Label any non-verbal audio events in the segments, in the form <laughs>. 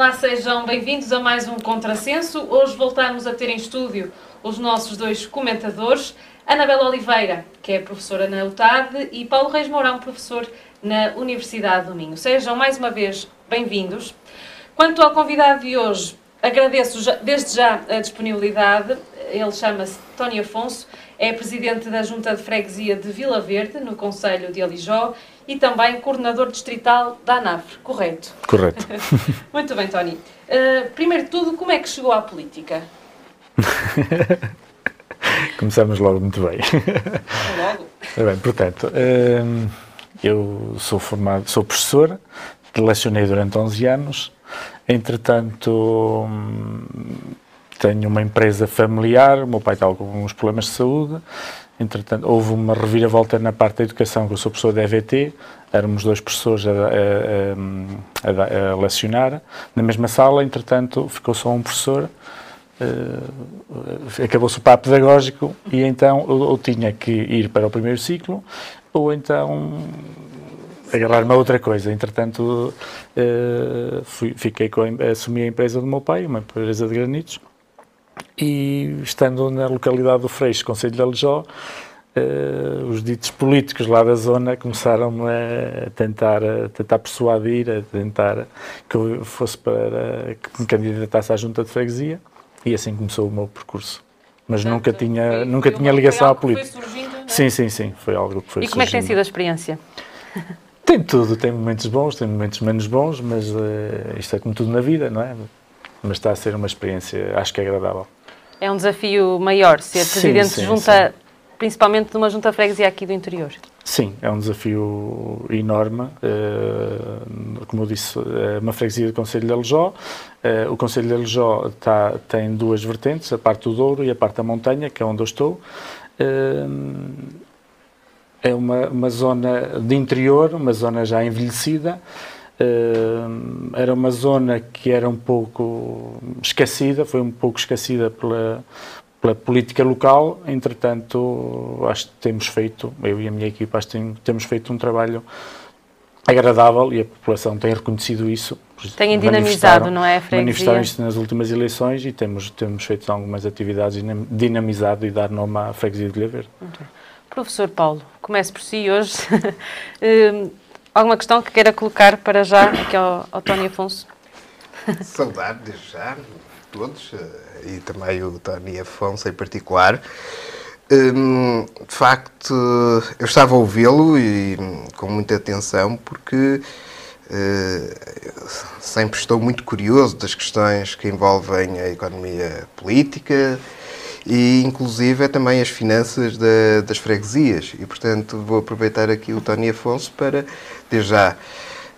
Olá, sejam bem-vindos a mais um Contrassenso. Hoje voltamos a ter em estúdio os nossos dois comentadores, Anabela Oliveira, que é professora na UTAD, e Paulo Reis Mourão, professor na Universidade do Minho. Sejam mais uma vez bem-vindos. Quanto ao convidado de hoje, agradeço desde já a disponibilidade. Ele chama-se Tony Afonso, é presidente da Junta de Freguesia de Vila Verde, no Conselho de Alijó, e também coordenador distrital da ANAF, correto? Correto. <laughs> Muito bem, Tony. Uh, primeiro de tudo, como é que chegou à política? <laughs> Começamos logo muito bem. Logo? bem, portanto, uh, eu sou formado, sou professor, lecionei durante 11 anos, entretanto tenho uma empresa familiar, o meu pai está com alguns problemas de saúde, Entretanto, houve uma reviravolta na parte da educação, que eu sou professor da EVT, éramos dois professores a, a, a, a lecionar na mesma sala, entretanto, ficou só um professor, uh, acabou-se o papo pedagógico e então eu, eu, tinha que ir para o primeiro ciclo ou então agarrar-me a outra coisa. Entretanto, uh, fui, fiquei com, assumi a empresa do meu pai, uma empresa de granitos, e estando na localidade do Freixo, Conselho de Alijó, uh, os ditos políticos lá da zona começaram a tentar, a tentar persuadir, a tentar que eu fosse para que me candidatasse à junta de freguesia e assim começou o meu percurso. Mas Portanto, nunca tinha, foi, nunca foi tinha ligação à política. Surgindo, é? Sim, sim, sim, foi algo que foi E como surgindo. é que tem sido a experiência? Tem tudo, tem momentos bons, tem momentos menos bons, mas uh, isto é como tudo na vida, não é? Mas está a ser uma experiência, acho que é agradável. É um desafio maior ser presidente sim, sim, junta, sim. principalmente de uma junta freguesia aqui do interior. Sim, é um desafio enorme. Uh, como eu disse, é uma freguesia do Conselho de Aljó. Uh, o Conselho de Aljó tá, tem duas vertentes, a parte do Douro e a parte da montanha, que é onde eu estou. É uma, uma zona de interior, uma zona já envelhecida, era uma zona que era um pouco esquecida, foi um pouco esquecida pela, pela política local, entretanto, acho que temos feito, eu e a minha equipa, acho que temos feito um trabalho agradável e a população tem reconhecido isso. Têm dinamizado, não é, a Manifestaram isso nas últimas eleições e temos, temos feito algumas atividades dinamizado e dar nome à freguesia de Ilha Verde. Professor Paulo, comece por si hoje. <laughs> Hum, Alguma questão que queira colocar para já aqui ao, ao Tony Afonso? <laughs> Saudade, desde já, todos, eh, e também o Tony Afonso em particular. Hum, de facto, eu estava a ouvi-lo e com muita atenção porque uh, sempre estou muito curioso das questões que envolvem a economia política, e inclusive também as finanças da, das freguesias. E, portanto, vou aproveitar aqui o Tony Afonso para, desde já,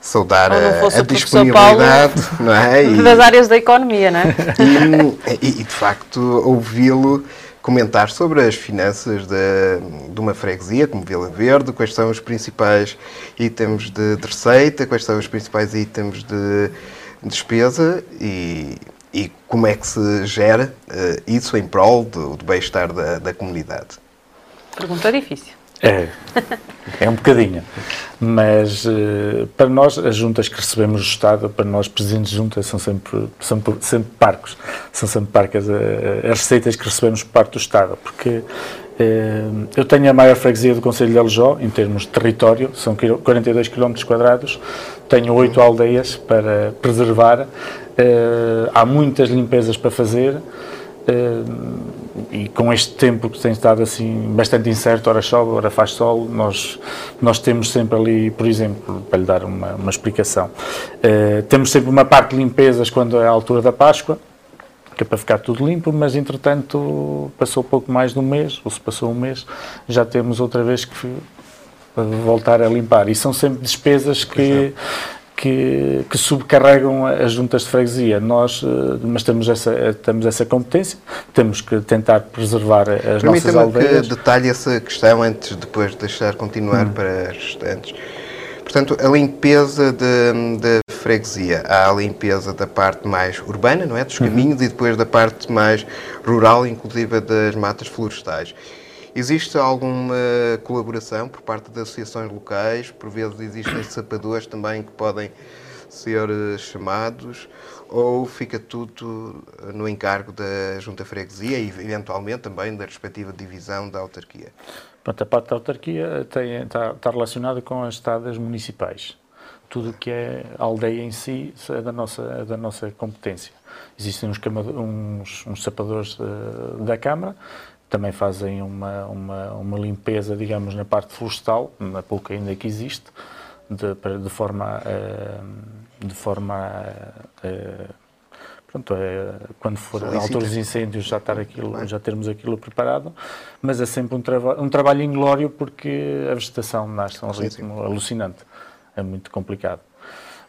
saudar a, a disponibilidade Paulo, não é? <laughs> E, das áreas da economia, não é? <laughs> E, e de facto, ouvi-lo comentar sobre as finanças de, de, uma freguesia como Vila Verde, quais são os principais itens de, de receita, quais são os principais itens de despesa e, e como é que se gera uh, isso em prol do, do bem-estar da, da comunidade? Pergunta difícil. É, é um bocadinho. Mas uh, para nós, as juntas que recebemos do Estado, para nós, presidentes de juntas, são sempre, são sempre parcos. São sempre parcas uh, as receitas que recebemos por parte do Estado. Porque uh, eu tenho a maior freguesia do Conselho de Aljó, em termos de território, são 42 km quadrados. Tenho oito aldeias para preservar há muitas limpezas para fazer e com este tempo que tem estado assim bastante incerto, ora chove, ora faz sol, nós, nós temos sempre ali, por exemplo, para lhe dar uma, uma explicação, uh, temos sempre uma parte de limpezas quando é a altura da Páscoa, que é para ficar tudo limpo, mas entretanto passou pouco mais de um mês, ou se passou um mês, já temos outra vez que voltar a limpar. E são sempre despesas que que, que, subcarregam as juntas de freguesia. Nós, eh, mas temos essa, temos essa competência, temos que tentar preservar as nossas aldeias. que detalhe essa questão antes, depois de deixar continuar hum. para as restantes. Portanto, a limpeza da freguesia. Há a limpeza da parte mais urbana, não é? Dos uhum. caminhos uhum. e depois da parte mais rural, inclusive das matas florestais. Existe alguma colaboração por parte das associações locais? Por vezes existem sapadores também que podem ser eh, chamados ou fica tudo no encargo da Junta Freguesia e, eventualmente, também da respectiva divisão da autarquia? Pronto, a parte da autarquia tem, está, está relacionada com as estadas municipais. Tudo o que é aldeia em si é da nossa, é da nossa competência. Existem uns, uns, uns sapadores uh, da Câmara, também fazem uma, uma, uma, limpeza, digamos, na parte florestal, na pouca ainda que existe, de, de forma, uh, de forma uh, pronto, é, quando for a altura dos incêndios já estar aquilo, já termos aquilo preparado, mas é sempre um, trava um trabalho inglório porque a vegetação nasce a um ritmo alucinante, é muito complicado.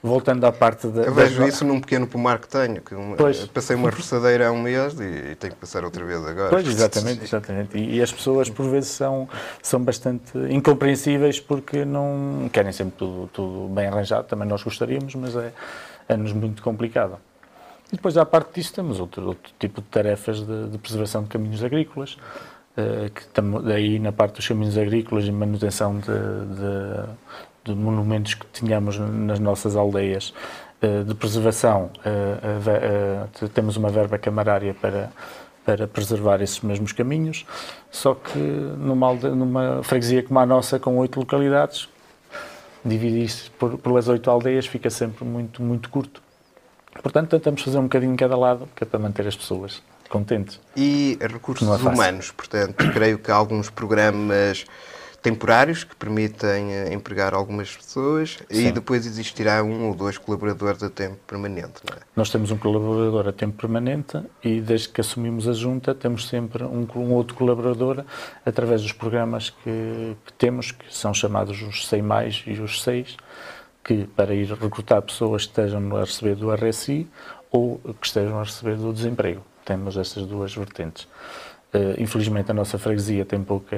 Voltando à parte da. Eu vejo isso num pequeno pomar que tenho. Que uma, pois. Passei uma roçadeira há um mês e, e, tenho que passar outra vez agora. Pois, exatamente, exatamente. E, e, as pessoas, por vezes, são, são bastante incompreensíveis porque não querem sempre tudo, tudo bem arranjado. Também nós gostaríamos, mas é, é-nos muito complicado. E depois, à parte disso, temos outro, outro tipo de tarefas de, de preservação de caminhos agrícolas, uh, que daí na parte dos caminhos agrícolas e manutenção de, de, de monumentos que tínhamos nas nossas aldeias uh, de preservação, uh, temos uma verba camarária para, para preservar esses mesmos caminhos, só que numa, numa freguesia como a nossa, com oito localidades, dividir isso por, pelas oito aldeias fica sempre muito, muito curto. Portanto, tentamos fazer um bocadinho cada lado, que é para manter as pessoas contentes. E recursos é humanos, portanto, creio que alguns programas temporários que permitem eh, empregar algumas pessoas Sim. e depois existirá um ou dois colaboradores a tempo permanente, não é? Nós temos um colaborador a tempo permanente e desde que assumimos a junta temos sempre um, um outro colaborador através dos programas que, que, temos, que são chamados os 100 mais e os 6, que para ir recrutar pessoas que estejam a receber do RSI ou que estejam a receber do desemprego. Temos essas duas vertentes. Uh, infelizmente a nossa freguesia tem pouca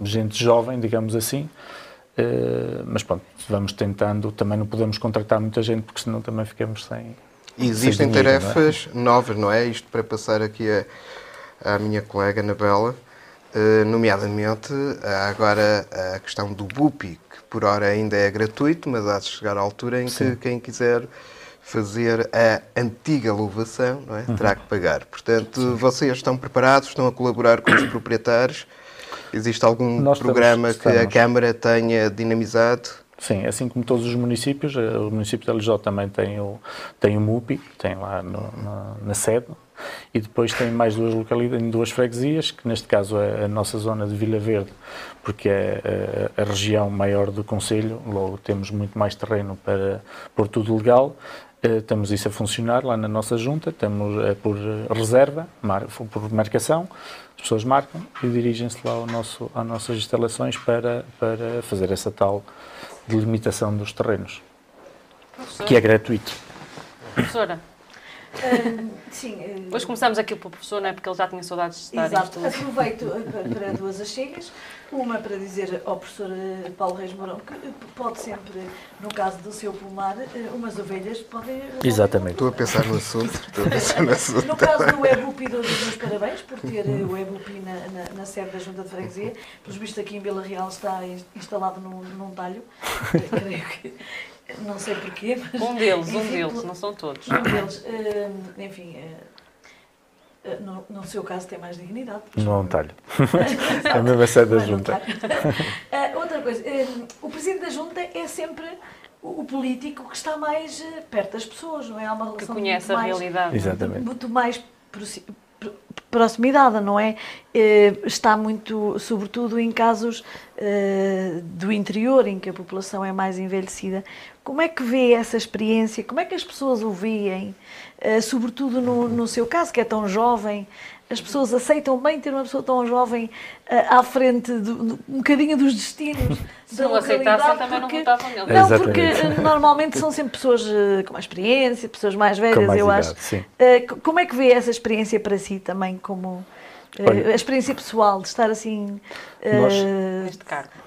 gente jovem, digamos assim, uh, mas pronto, vamos tentando, também não podemos contratar muita gente porque senão também ficamos sem. Existem sem dinheiro, tarefas não é? novas, não é? Isto para passar aqui a, à minha colega Anabela, nomeadamente agora a questão do BUPI, por hora ainda é gratuito, mas há de chegar à altura em Sim. que quem quiser fazer a antiga louvação não é? Terá que pagar. Portanto, vocês estão preparados, estão a colaborar com os proprietários? Existe algum Nós programa estamos, que a Câmara tenha dinamizado? Sim, assim como todos os municípios, eh, o município de Alijó também tem o, tem o MUPI, tem lá no, na, na sede, e depois tem mais duas localidades, duas freguesias, que neste caso é a nossa zona de Vila Verde, porque é a, a região maior do Conselho, logo temos muito mais terreno para pôr tudo legal. Uh, temos isso a funcionar lá na nossa junta, temos é por reserva, mar, por marcação, as pessoas marcam e dirigem-se lá ao nosso, às nossas instalações para, para fazer essa tal delimitação dos terrenos, Professor. que é gratuito. Professora, sim. <laughs> Uh, Depois começamos aqui pelo professor, não é? Porque ele já tinha saudades de estar Exato. Aproveito <laughs> eh, para duas achegas. Uma para dizer ao professor eh, Paulo Reis Mourão que pode sempre, no caso do seu pomar, umas ovelhas podem... Exatamente. Estou a pensar no assunto. Estou a pensar no assunto. No caso do EBUPI, dou-lhe os meus parabéns por ter o EBUPI na, na, na sede da Junta de Freguesia. Pelos vistos aqui em Vila Real está instalado num, num talho. <laughs> Creio que não sei porquê, <laughs> mas... Um deles, um deles, não são todos. Um deles, uh, enfim, uh, no, no, seu caso tem mais dignidade. Não é um talho. <laughs> é a mesma sede da Junta. Uh, <laughs> outra coisa, o Presidente da Junta é sempre o, político que está mais perto das pessoas, não é? Há uma relação que conhece a mais, realidade. Exatamente. Muito mais proximidade, não é? Eh, está muito, sobretudo em casos eh, do interior, em que a população é mais envelhecida. Como é que vê essa experiência? Como é que as pessoas o veem? Eh, sobretudo no, no seu caso, que é tão jovem, as pessoas aceitam bem ter uma pessoa tão jovem uh, à frente do, um bocadinho dos destinos <laughs> Se não aceitassem, também porque, não votavam nele. Não, porque uh, normalmente são sempre pessoas uh, com mais experiência, pessoas mais velhas, mais eu idade, acho. como é que vê essa experiência para si também, como Olha, a experiência pessoal de estar assim, nós,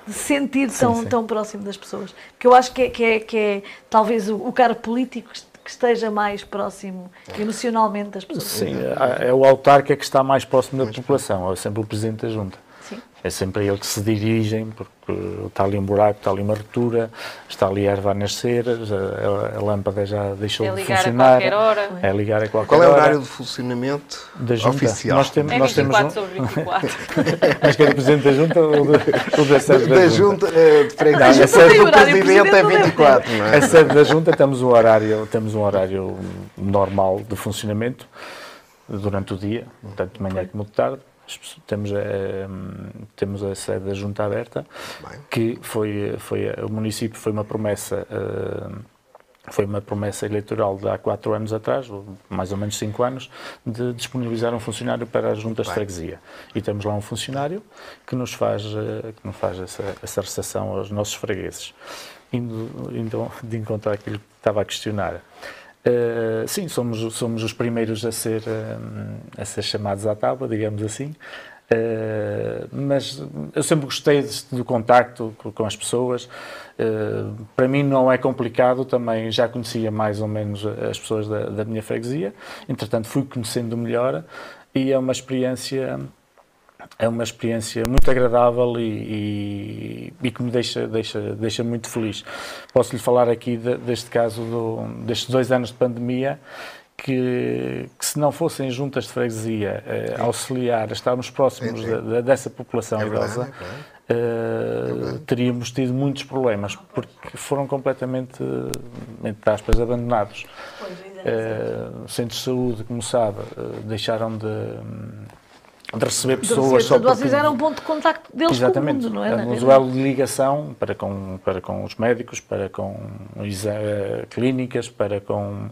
de sentir tão, sim, sim. tão próximo das pessoas? Porque eu acho que é, que é, que é talvez o, o cargo político que esteja mais próximo emocionalmente das pessoas. Sim, é, é o autarca que está mais próximo da população, é sempre o Presidente da Junta. É sempre a ele que se dirigem, porque está ali um buraco, está ali uma ruptura, está ali a erva a nascer, a, a, lâmpada já deixou é de ligar funcionar. a qualquer hora. É ligar a qualquer Qual é o hora. horário de funcionamento da junta? oficial? Nós temos, É nós temos 24 um, sobre 24. <laughs> mas que é Presidente da Junta ou, do, ou da sede da, da junta de freguesia. Não, a sede o do presidente é presidente não deve 24, não A é? sede da Junta temos um horário, temos um horário normal de funcionamento durante o dia, tanto de manhã como de tarde. Temos a, temos a sede da Junta aberta, Bem. que foi, foi o município foi uma promessa eh, foi uma promessa eleitoral de há quatro anos atrás, mais ou menos cinco anos, de disponibilizar um funcionário para as juntas de freguesia. E temos lá um funcionário que nos faz, eh, que nos faz essa, essa recepção aos nossos fregueses. Indo, indo de encontrar aquilo que estava a questionar. Eh, sim, somos, somos os primeiros a ser, eh, a ser chamados à tábua, digamos assim. Eh, mas eu sempre gostei do contacto co- com as pessoas. Eh, para mim não é complicado, também já conhecia mais ou menos as pessoas da, da minha freguesia. Entretanto, fui conhecendo melhor e é uma experiência é uma experiência muito agradável e, e, e que me deixa, deixa, deixa muito feliz. Posso lhe falar aqui de- deste caso, do, destes dois anos de pandemia, que, que se não fossem juntas de freguesia eh, auxiliar, estarmos próximos Sim, sim. da- da- dessa população É idosa, é eh, teríamos tido muitos problemas, porque foram completamente, entre aspas, abandonados. Eh, centros de saúde, como sabe, eh, deixaram de, de receber pessoas só Portanto, vocês porque- eram um ponto de contacto deles Exatamente. com o mundo, não é? Na Éramos o realidade. elo de ligação para com, para com os médicos, para com eh, clínicas, para com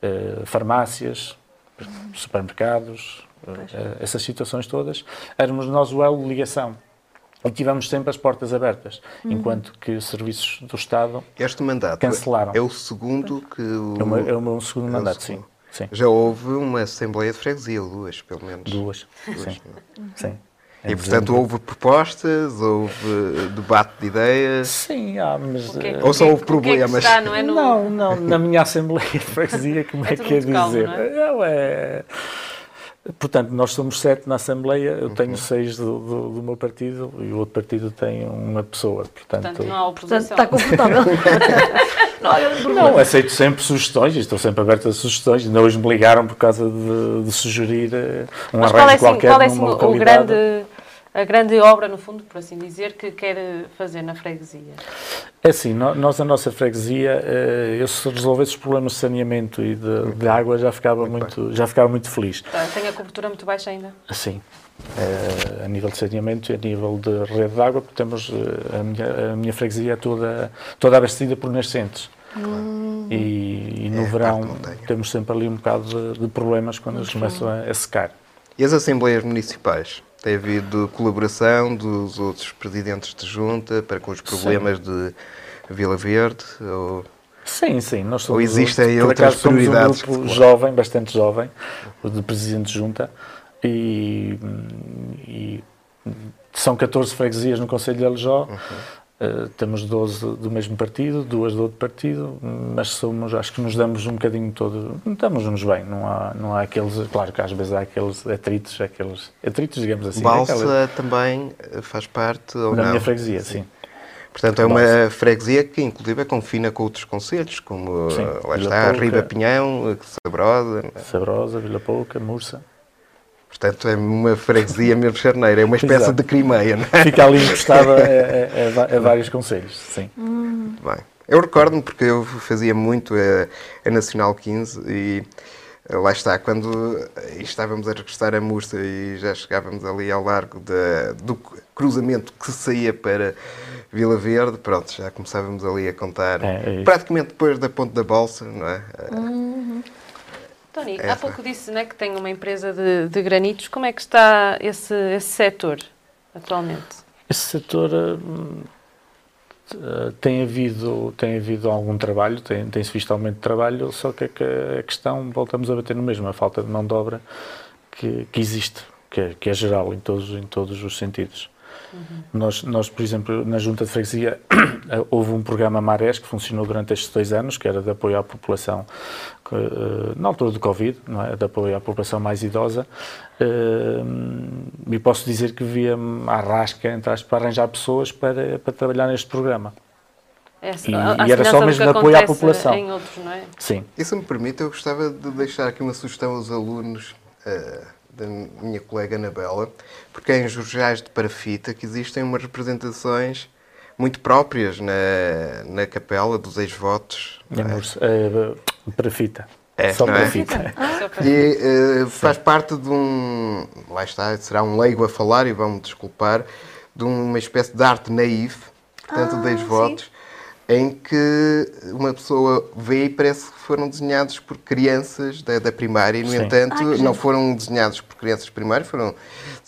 eh, farmácias, supermercados, eh, essas situações todas. Éramos nós o elo de ligação. E tivemos sempre as portas abertas, Uhum. enquanto que serviços do Estado Este mandato Cancelaram. é o segundo que o... é o meu, é o meu segundo é mandato, segundo. sim. Já houve uma Assembleia de Freguesia, ou duas, pelo menos. Duas. Sim. sim. E, Em portanto, dezembro. houve propostas, houve debate de ideias, Sim, há, mas. O que é que- eh, Ou só houve que é que problemas? está, não é? No... Não, não, na minha Assembleia de Freguesia, como É é, que é muito calmo, dizer? não é? Não, é- Portanto, nós somos sete na Assembleia, eu Uhum. tenho seis do, do, do meu partido e o outro partido tem uma pessoa. Portanto, Portanto, não há Portanto, oposição. está confortável. <laughs> <laughs> não não, aceito sempre sugestões e estou sempre aberto a sugestões. Ainda hoje me ligaram por causa de, de sugerir eh, um Mas arranjo qual é, assim, qualquer qual é assim, numa o grande, a grande obra, no fundo, por assim dizer, que quer fazer na freguesia? É assim, nós, a nossa freguesia, eh, eu se resolvesse os problemas de saneamento e de, de água já ficava muito, já ficava muito feliz. Tá, Tem a cobertura muito baixa ainda? Sim. Eh, a nível de saneamento e a nível de rede de água, porque temos eh, a minha, a minha freguesia é toda, toda abastecida por nascentes. E, e no É, verão temos sempre ali um bocado de, de problemas quando eles começam a, a secar. E as Assembleias Municipais? Tem havido colaboração dos outros presidentes de junta para com os problemas de Vila Verde? Ou... Sim, sim. Nós somos, Ou existem por outras acaso, somos prioridades um que grupo jovem, bastante jovem, o de presidente de junta, e, e são 14 freguesias no Conselho de Aljó. Uhum. Uh, temos 12 do mesmo partido, duas do outro partido, mas somos, acho que nos damos um bocadinho todo, estamos-nos bem, não há, não há aqueles, claro que às vezes há aqueles atritos, aqueles atritos, digamos assim, Balsa aquela- também eh, faz parte ou da não? minha freguesia, sim. Portanto, é uma Balsa. freguesia que inclusive confina com outros conselhos, como Sim, eh, lá Vila está, Pouca. Riba Pinhão, eh, Sabrosa. Sabrosa, Vila Pouca, Mursa. Portanto, é uma freguesia mesmo charneira, é uma espécie Exato. de Crimeia, não é? Fica ali encostada a, a- a a vários conselhos, sim. Bem, eu recordo-me porque eu fazia muito a, a Nacional 15 e eh, lá está, quando eh, estávamos a regressar a Mursa e já chegávamos ali ao largo da- do cruzamento que saía para Vila Verde, pronto, já começávamos ali a contar, É, é praticamente depois da Ponte da Bolsa, não é? Tony, há pouco disse né, que tem uma empresa de, de granitos. Como é que está esse, esse setor atualmente? Esse setor hum, eh, tem havido tem havido algum trabalho, tem, tem-se visto aumento de trabalho, só que a, que a questão, voltamos a bater no mesmo, a falta de mão de obra que, que existe, que é, que é geral em todos, em todos os sentidos. Uhum. Nós, nós, por exemplo, na Junta de Freguesia, <coughs> houve um programa Marés que funcionou durante estes dois anos, que era de apoio à população, que, eh, na altura do Covid, não é? de apoio à população mais idosa, eh, e posso dizer que via-me à rasca, entre aspas, para arranjar pessoas para, para trabalhar neste programa. É, E- e era só mesmo de apoio à população. Em outros, não é? Sim. E se me permite, eu gostava de deixar aqui uma sugestão aos alunos eh, da minha colega Anabela, porque é em Jorjais de Parafita que existem umas representações muito próprias na, na capela dos ex-votos. não é? Temos, eh, para fita. É, Só é? fita. Só para- E eh, faz parte de um. Lá está, será um leigo a falar e vão-me desculpar, de uma espécie de arte naif, portanto, Ah, de ex-votos, em que uma pessoa vê e parece que foram desenhados por crianças da, da primária e, no Sim. entanto, não foram desenhados por crianças primárias, foram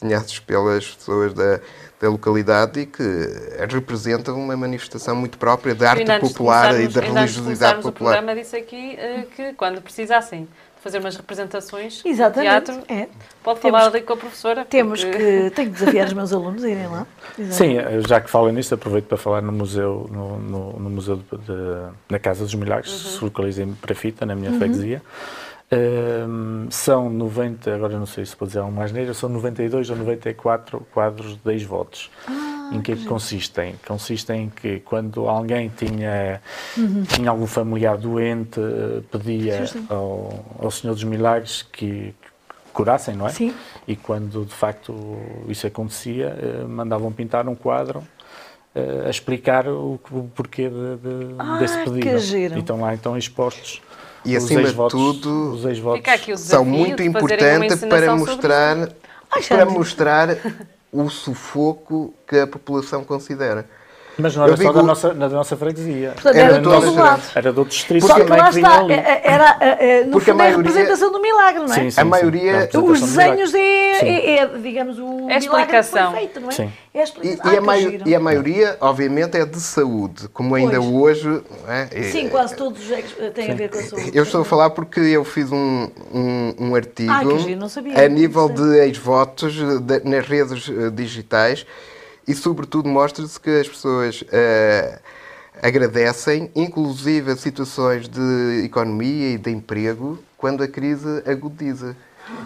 desenhados pelas pessoas da, da localidade e que representam uma manifestação muito própria da arte popular e da religiosidade popular. o programa disse aqui eh, que quando precisassem fazer umas representações de Exatamente. teatro, É. pode Temos falar ali com a professora. Temos porque- que. <laughs> Tenho que desafiar os meus alunos a irem lá. Exato. Sim, já que falo nisso, aproveito para falar no museu, no, no, no museu de, de- na Casa dos Milagres, Uhum. se localiza em Parafita, na minha freguesia. Ehm, são 90, agora não sei se vou dizer algo mais neira, são 92 ou 94 quadros de ex-votos. Em que, é que consistem? Consistem em que quando alguém tinha, tinha algum familiar doente, eh, pedia ao, ao Senhor dos Milagres que, que curassem, não é? Sim. E quando de facto isso acontecia, eh, mandavam pintar um quadro eh, a explicar o, o porquê de, de- Ah, desse que pedido. giro. E estão lá então expostos E, os acima de tudo, são muito importantes para mostrar, para mostrar <laughs> o sufoco que a população considera. Mas não era Eu só digo- da nossa, na da nossa freguesia. Portanto, Era era todo a lado. Era de outros distritos Só que também lá está, ali. era, é, é, no Porque a fundo, é a maioria- representação do milagre, não é? Sim, sim, A sim. maioria- É a representação Os do milagre. desenhos é, Sim. é, é, digamos, o É a milagre explicação. foi feito, não é? Sim. É a E, explicação. e a que mai- giro. e a maioria, obviamente, é de saúde, como ainda Pois. hoje. é? Sim, quase todos os ex- têm a ver com a saúde. Eu estou a falar porque eu fiz um, um, um artigo Ah, que giro, não sabia. a nível de ex-votos eh, nas redes eh, digitais e, sobretudo, mostra-se que as pessoas eh, agradecem, inclusive a situações de economia e de emprego, quando a crise agudiza.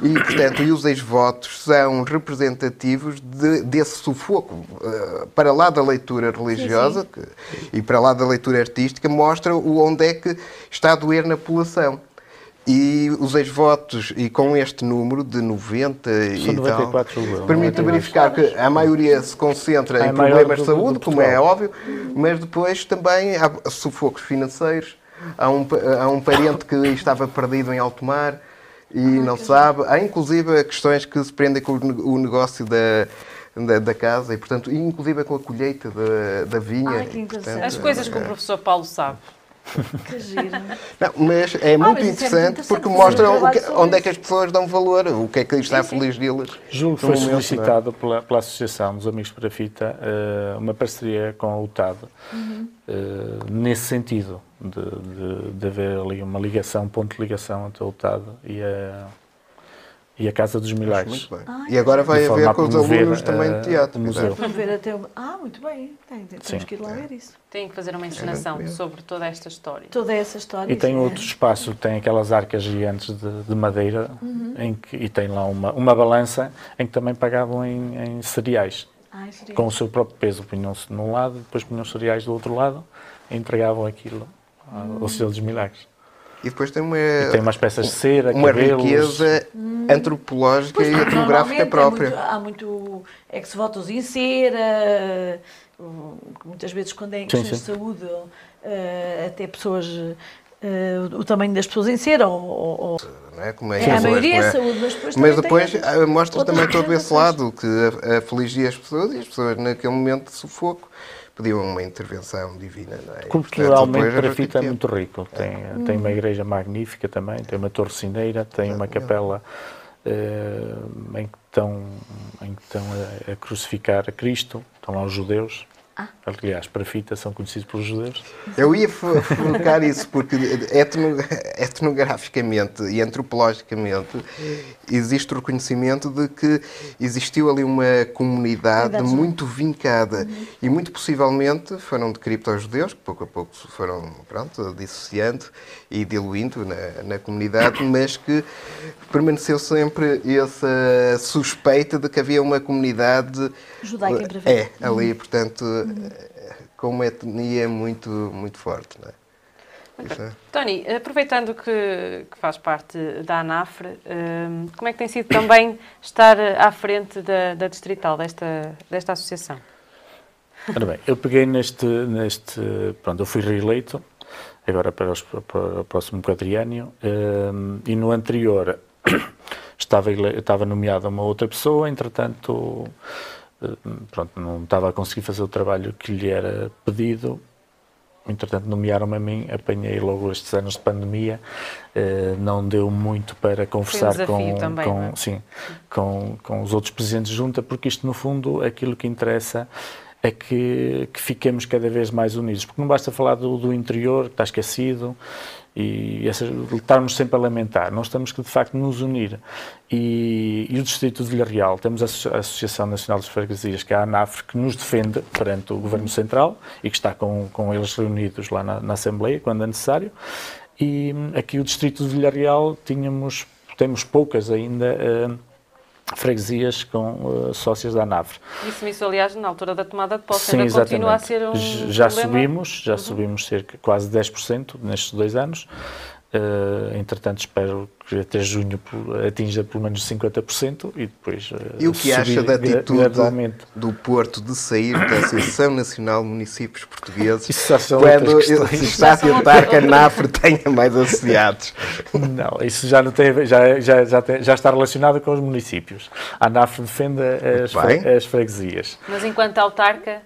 E, portanto, e os ex-votos são representativos de- desse sufoco. eh, para lá da leitura religiosa que- e para lá da leitura artística, mostra o onde é que está a doer na população. E os ex-votos, e com este número de 90 São e 94, tal, permite 99. verificar que a maioria se concentra É em problemas do- de do- saúde, do como é óbvio, mas depois também há sufocos financeiros. Há um, há um parente que estava perdido em alto mar e não sabe. Há inclusive questões que se prendem com o ne- o negócio da, da, da casa e, portanto, inclusive com a colheita da, da vinha. Ai, E, portanto, As coisas que o professor Paulo sabe. <laughs> Que giro. Não, mas é muito mas isso é muito interessante interessante porque o sobre onde é que as pessoas dão valor, o que é que está Sim, sim. feliz deles. Julgo que foi momento, é? solicitado pela, pela Associação dos Amigos para a Fita eh, uma parceria com a UTAD Uhum. eh, nesse sentido, de, de, de haver ali uma ligação, um ponto de ligação entre a UTAD e a, e a Casa dos Milagres. muito bem. Ai, e agora vai De forma haver com os alunos também eh, de teatro. o museu. exato. Vamos ver até o... Ah, muito bem. Tem, temos Sim. que ir lá ver isso. Tem que fazer uma encenação mesmo. sobre toda esta história. Toda essa história. E tem é- outro espaço, tem aquelas arcas gigantes de, de madeira Uhum. em que, e tem lá uma, uma balança em que também pagavam em, em cereais, Ai, com o seu próprio peso. Punham-se num lado, depois punham cereais do outro lado e entregavam aquilo ao- ao Senhor dos Milagres. E depois tem uma, tem umas peças de cera, uma cabelos... riqueza antropológica Pois, e etnográfica é própria. muito- há muito ex-votos em cera, uh, muitas vezes quando é em questões de sim. saúde, uh, até pessoas, uh, o tamanho das pessoas em cera, ou, ou- Não é? Como é, é, a hoje, maioria é é? saúde, mas depois Mas também depois tem mostra também todo esse lado que afligia as pessoas e as pessoas naquele momento de sufoco pediam uma intervenção divina. Não é? Culturalmente, portanto, é muito rico. Tem, tem uma igreja magnífica também, tem uma torre cineira, tem uma capela eh, em que estão, em que estão a, a crucificar a Cristo, estão lá os judeus. Aliás, para fita são conhecidos pelos judeus. Eu ia colocar isso porque etno, etnograficamente e antropologicamente existe o reconhecimento de que existiu ali uma comunidade Verdade. muito vincada uhum. e muito possivelmente foram de cripto-judeus, que pouco a pouco foram pronto, dissociando e diluindo na, na comunidade, mas que permaneceu sempre essa suspeita de que havia uma comunidade judaica é ali, portanto, uhum. Com uma etnia muito muito forte, não é? É. Tony, aproveitando que, que, faz parte da ANAFRE, hum, como é que tem sido também estar à frente da, da distrital desta, desta associação? Ora bem, eu peguei neste, neste pronto, eu fui reeleito agora para, os, para o próximo quadriênio um, e no anterior <coughs> estava, estava nomeada uma outra pessoa, entretanto hum, pronto, não estava a conseguir fazer o trabalho que lhe era pedido. Entretanto nomearam-me a mim, apanhei logo estes anos de pandemia, eh, não deu muito para conversar um com, também, com, é? sim, com, com os outros presidentes de junta, porque isto no fundo aquilo que interessa é que, que fiquemos cada vez mais unidos, porque não basta falar do, do interior, que está esquecido, e essas, estarmos sempre a lamentar. Nós temos que, de facto, nos unir. E, e o Distrito de Villarreal, temos a Associação Nacional das Freguesias, que é a ANAFRE, que nos defende perante o Governo Central e que está com, com eles reunidos lá na, na Assembleia, quando é necessário. E aqui o Distrito de Villarreal tínhamos, temos poucas ainda... Uh, freguesias com uh, sócias da ANAVRE. Isso, isso, aliás, na altura da tomada de posse, Sim, ainda continua a ser um Já problema? subimos, já uhum. subimos cerca quase 10% nestes dois anos. Uh, entretanto, espero que até junho atinja pelo menos 50% e depois. Uh, e o que acha da atitude do Porto de sair da <coughs> Associação Nacional de Municípios Portugueses quando está a tentar que a NAFRE tenha mais associados? Não, isso já, não tem, já, já, já, tem, já está relacionado com os municípios. A NAFRE defende as, as freguesias. Mas enquanto autarca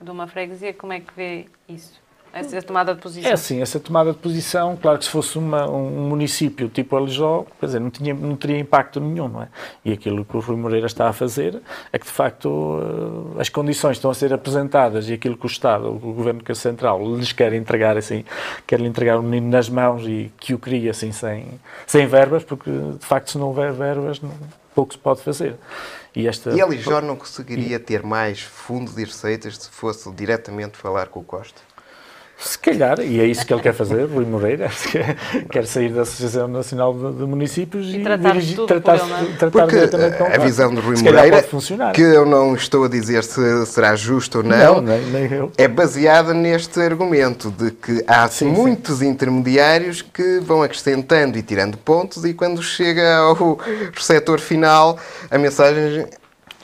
de uma freguesia, como é que vê isso? Essa tomada de posição? É assim, essa tomada de posição, claro que se fosse uma, um município tipo Alijó, quer dizer, não, tinha, não teria impacto nenhum, não é? E aquilo que o Rui Moreira está a fazer é que, de facto, eh, as condições estão a ser apresentadas e aquilo que o Estado, o Governo Central, lhes quer entregar, assim, quer lhe entregar o menino nas mãos e que o cria, assim, sem, sem verbas, porque, de facto, se não houver verbas, não, pouco se pode fazer. E, esta... e Alijó não conseguiria ter mais fundo de receitas se fosse diretamente falar com o Costa? Se calhar, e é isso que ele quer fazer, Rui Moreira, <laughs> quer sair da Associação Nacional de, de Municípios e, e tratar, dirigir, tudo tratar, por ele, é? tratar Porque diretamente com a visão de Rui Moreira, que eu não estou a dizer se será justo ou não, não nem, nem é baseada neste argumento de que há sim, muitos sim. intermediários que vão acrescentando e tirando pontos e quando chega ao receptor final a mensagem,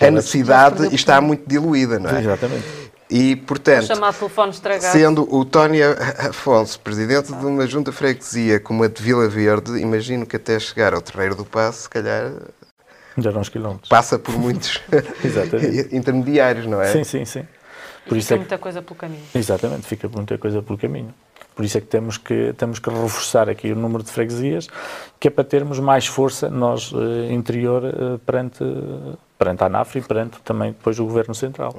a necessidade está muito diluída, não é? Exatamente. E, portanto, sendo o Tony Afonso presidente de uma junta freguesia como a de Vila Verde, imagino que até chegar ao Terreiro do Passo, se calhar já uns quilómetros. Passa por muitos <laughs> <laughs> intermediários, não é? Sim, sim, sim. Por e isso fica é que... muita coisa pelo caminho. Exatamente, fica muita coisa pelo caminho. Por isso é que temos que, temos que reforçar aqui o número de freguesias, que é para termos mais força nós, eh, interior, eh, perante, perante a ANAF e perante também depois o Governo Central.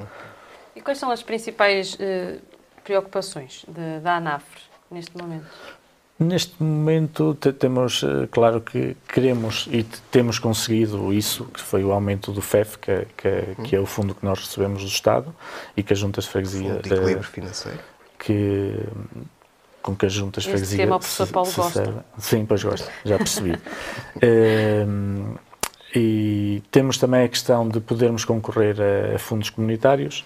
E quais são as principais uh, preocupações de, da ANAFRE neste momento? Neste momento temos, eh, claro que queremos e temos conseguido isso, que foi o aumento do FEF, que é, que, é, que é o fundo que nós recebemos do Estado e que as juntas de freguesia... Fundo de equilíbrio financeiro. Que, com que as juntas de freguesia... Tema o professor Paulo se, gosta. Serve. Sim, pois gosto, já percebi. um, <laughs> e temos também a questão de podermos concorrer a, a fundos comunitários,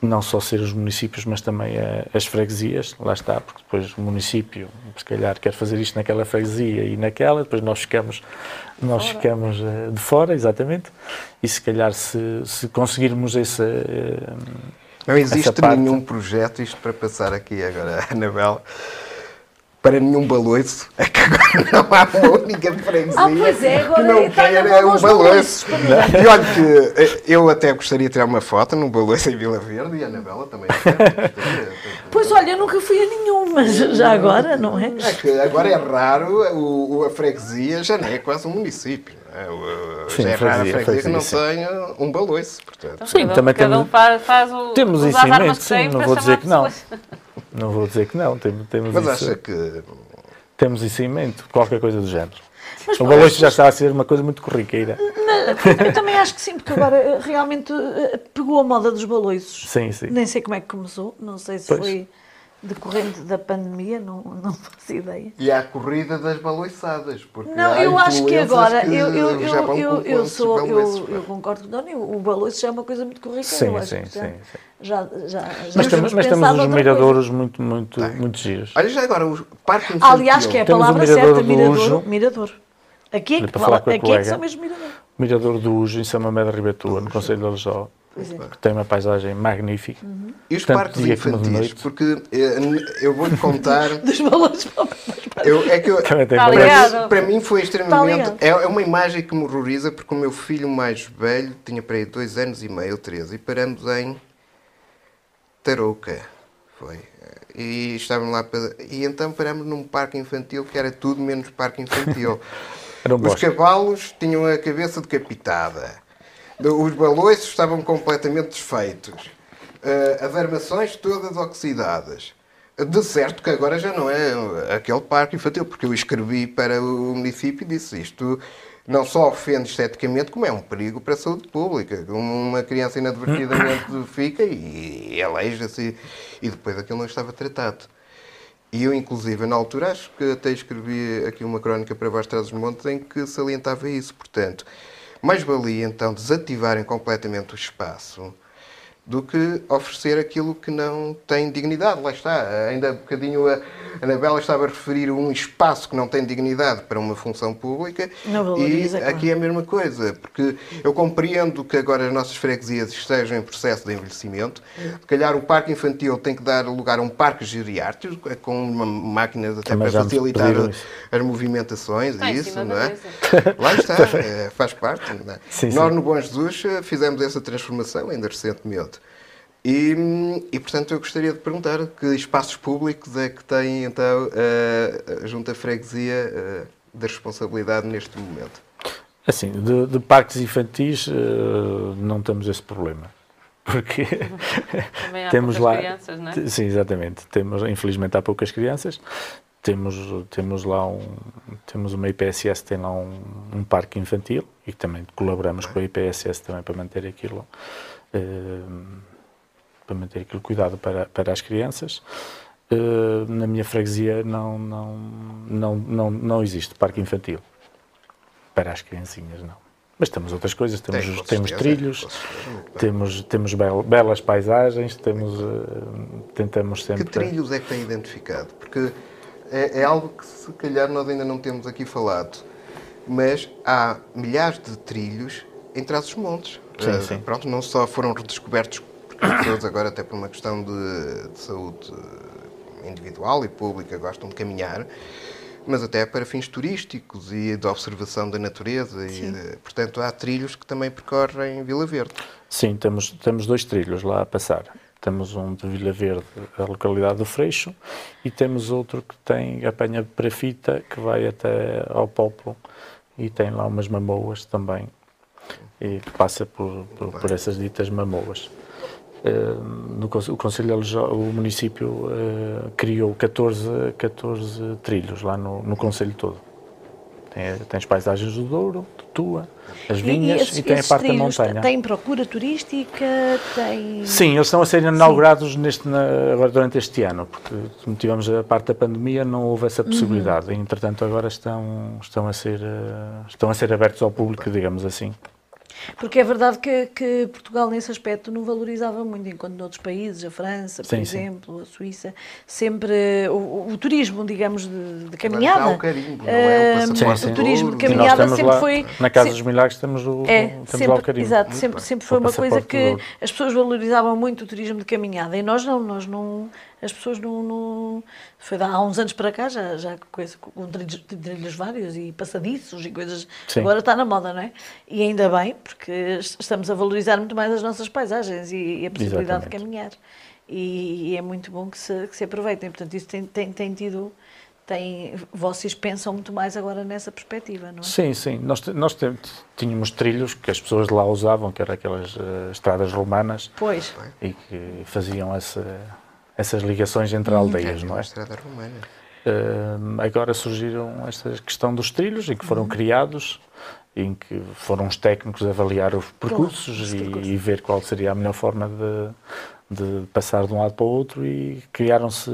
não só ser os municípios, mas também a, as freguesias, lá está, porque depois o município, se calhar, quer fazer isto naquela freguesia e naquela, depois nós ficamos, nós fora. ficamos uh, de fora, exatamente, e se calhar se, se conseguirmos esse... Uh, não existe nenhum projeto, isto para passar aqui agora, <laughs> Anabel, para nenhum baloiço, é que agora <laughs> não há uma única freguesia ah, pois é, agora que não queira um baloiço. E olha que eh, eu até gostaria de tirar uma foto num baloiço em Vila Verde e a Anabela também. <laughs> pois olha, eu nunca fui a nenhum, mas já agora, não é? É que agora é raro, o, o- a freguesia já nem é quase um município. não é? Sim, já é raro a freguesia, que não tenha um baloiço, portanto. Sim, cada, também cada temos- um faz, faz o, Temos que sim, tem não vou dizer que não. Não vou dizer que não, temos, temos, Mas isso, acha que temos isso em mente, qualquer coisa do género. Mas o baloiço já está a ser uma coisa muito corriqueira. Eu também acho que sim, porque agora eh, realmente eh, pegou a moda dos baloiços. Sim, sim. Nem sei como é que começou, não sei se Pois. foi decorrente da pandemia, não, não <laughs> faço ideia. E há a corrida das baloiçadas. Porque Não, há eu acho que agora, que eu, eu, eu, eu, eu sou, eu, eu concordo com o Doni, o baloiço já é uma coisa muito corriqueira, Sim, eu acho sim, que sim, já, sim. já, já, já Mas, temos, mas outra miradouros muito, muito, muito giros. Olha já agora, o Parque Infantil. Aliás, que é a palavra mirador certa, do mirador, Ujo. mirador. Aqui é que, para falar fala, aqui é que colega. são mesmo mirador. Mirador do Ujo, em São Mamede de Ribetua, no Conselho de Aljó, é. que tem uma paisagem magnífica. E os Tanto parques infantis? noite. Porque eh, eu vou-lhe contar. <laughs> Dos balões eu, é que eu, <laughs> valor. ligado. para, para mim foi extremamente. É, é uma imagem que me horroriza porque o meu filho mais velho tinha para aí dois anos e meio, três, e paramos em Tarouca. Foi. E estávamos lá para. E então paramos num parque infantil que era tudo menos parque infantil. <laughs> Os bosque. cavalos tinham a cabeça decapitada. Os baloiços estavam completamente desfeitos. As armações todas oxidadas. De certo que agora já não é aquele parque infantil, porque eu escrevi para o município e disse isto não só ofende esteticamente, como é um perigo para a saúde pública. Uma criança inadvertidamente <coughs> fica e aleija-se e depois aquilo não estava tratado. E eu, inclusive, na altura, acho que até escrevi aqui uma crónica para Vós Traz os Montes em que salientava isso. Portanto, mais valia então desativarem completamente o espaço do que oferecer aquilo que não tem dignidade. Lá está, ainda há bocadinho a Anabela estava a referir um espaço que não tem dignidade para uma função pública Não e valoriza, claro. aqui é a mesma coisa, porque eu compreendo que agora as nossas freguesias estejam em processo de envelhecimento. Se calhar o parque infantil tem que dar lugar a um parque geriátrico, com uma máquinas até Também para facilitar isso. as movimentações e isso, não é? mesa. <laughs> Lá está, <laughs> é, faz parte. Não é? Sim, Nós sim. no Bom Jesus eh, fizemos essa transformação ainda recentemente. E, hum, e, portanto, eu gostaria de perguntar que espaços públicos é que tem, então, a, a Junta Freguesia eh, da responsabilidade neste momento? Assim, de, de parques infantis eh, não temos esse problema. <laughs> Porque temos lá. crianças, não é? Sim, exatamente. Temos, infelizmente há poucas crianças. Temos, temos lá um, temos uma IPSS, tem lá um, um parque infantil e também colaboramos com a IPSS também para manter aquilo, eh, para manter aquilo cuidado para, para as crianças. Eh, na minha freguesia não, não, não, não, não existe parque infantil para as criancinhas, não. Mas temos outras coisas, temos, Tem, temos certeza, trilhos, bem. temos, temos bel- belas paisagens, temos, eh, tentamos sempre... Que trilhos é que tem identificado? Porque é, é algo que se calhar nós ainda não temos aqui falado, mas há milhares de trilhos em Trás-os-Montes. Sim, Eh, sim. Pronto, não só foram redescobertos pessoas agora até por uma questão de, de saúde individual e pública gostam de caminhar, mas até para fins turísticos e de observação da natureza. E, portanto, há trilhos que também percorrem Vila Verde. Sim, temos, temos dois trilhos lá a passar. Temos um de Vila Verde, a localidade do Freixo, e temos outro que tem apanha para fita, que vai até ao Pópulo, e tem lá umas mamoas também, e que passa por, por, por essas ditas mamoas. Eh, no, o Conselho o município eh, criou 14, 14 trilhos lá no, no Conselho todo. Tem, tem as paisagens do Douro, de Tua, as vinhas e, esses- tem a parte da montanha. Tem procura turística, tem... Sim, eles estão a ser inaugurados neste, agora durante este ano, porque como tivemos a parte da pandemia, não houve essa possibilidade. E, entretanto, agora estão, estão, a ser, eh, estão a ser abertos ao público, digamos assim. Porque é verdade que, que Portugal, nesse aspecto, não valorizava muito, enquanto noutros países, a França, por Sim, sim. exemplo, a Suíça, sempre o, o turismo, digamos, de, de caminhada. já há o carimbo, não é? O Sim, sim. O turismo de caminhada sempre lá, foi. Na Casa dos Milagres temos o, É, temos sempre, lá o carimbo. exato, sempre, sempre foi uma coisa que as pessoas valorizavam muito o turismo de caminhada e nós não, nós não, as pessoas não, não foi de há uns anos para cá já, já com, esse- com trilhos, trilhos vários e passadiços e coisas, Sim. agora está na moda, não é? E ainda bem, porque est- estamos a valorizar muito mais as nossas paisagens e, e a possibilidade de Exatamente. caminhar. e, e é muito bom que se, que se aproveitem. Portanto, isso tem, tem, tem tido. Tem, vocês pensam muito mais agora nessa perspectiva, não é? Sim, sim. Nós, nós tínhamos trilhos que as pessoas de lá usavam, que eram aquelas uh, estradas romanas. Pois. E que faziam essa, essas ligações entre hum, aldeias, é, não é? estrada romana. Uh, agora surgiram esta questão dos trilhos, em que foram uhum. criados, em que foram os técnicos avaliar os percursos, e, e, ver qual seria a melhor forma de, de passar de um lado para o outro e criaram-se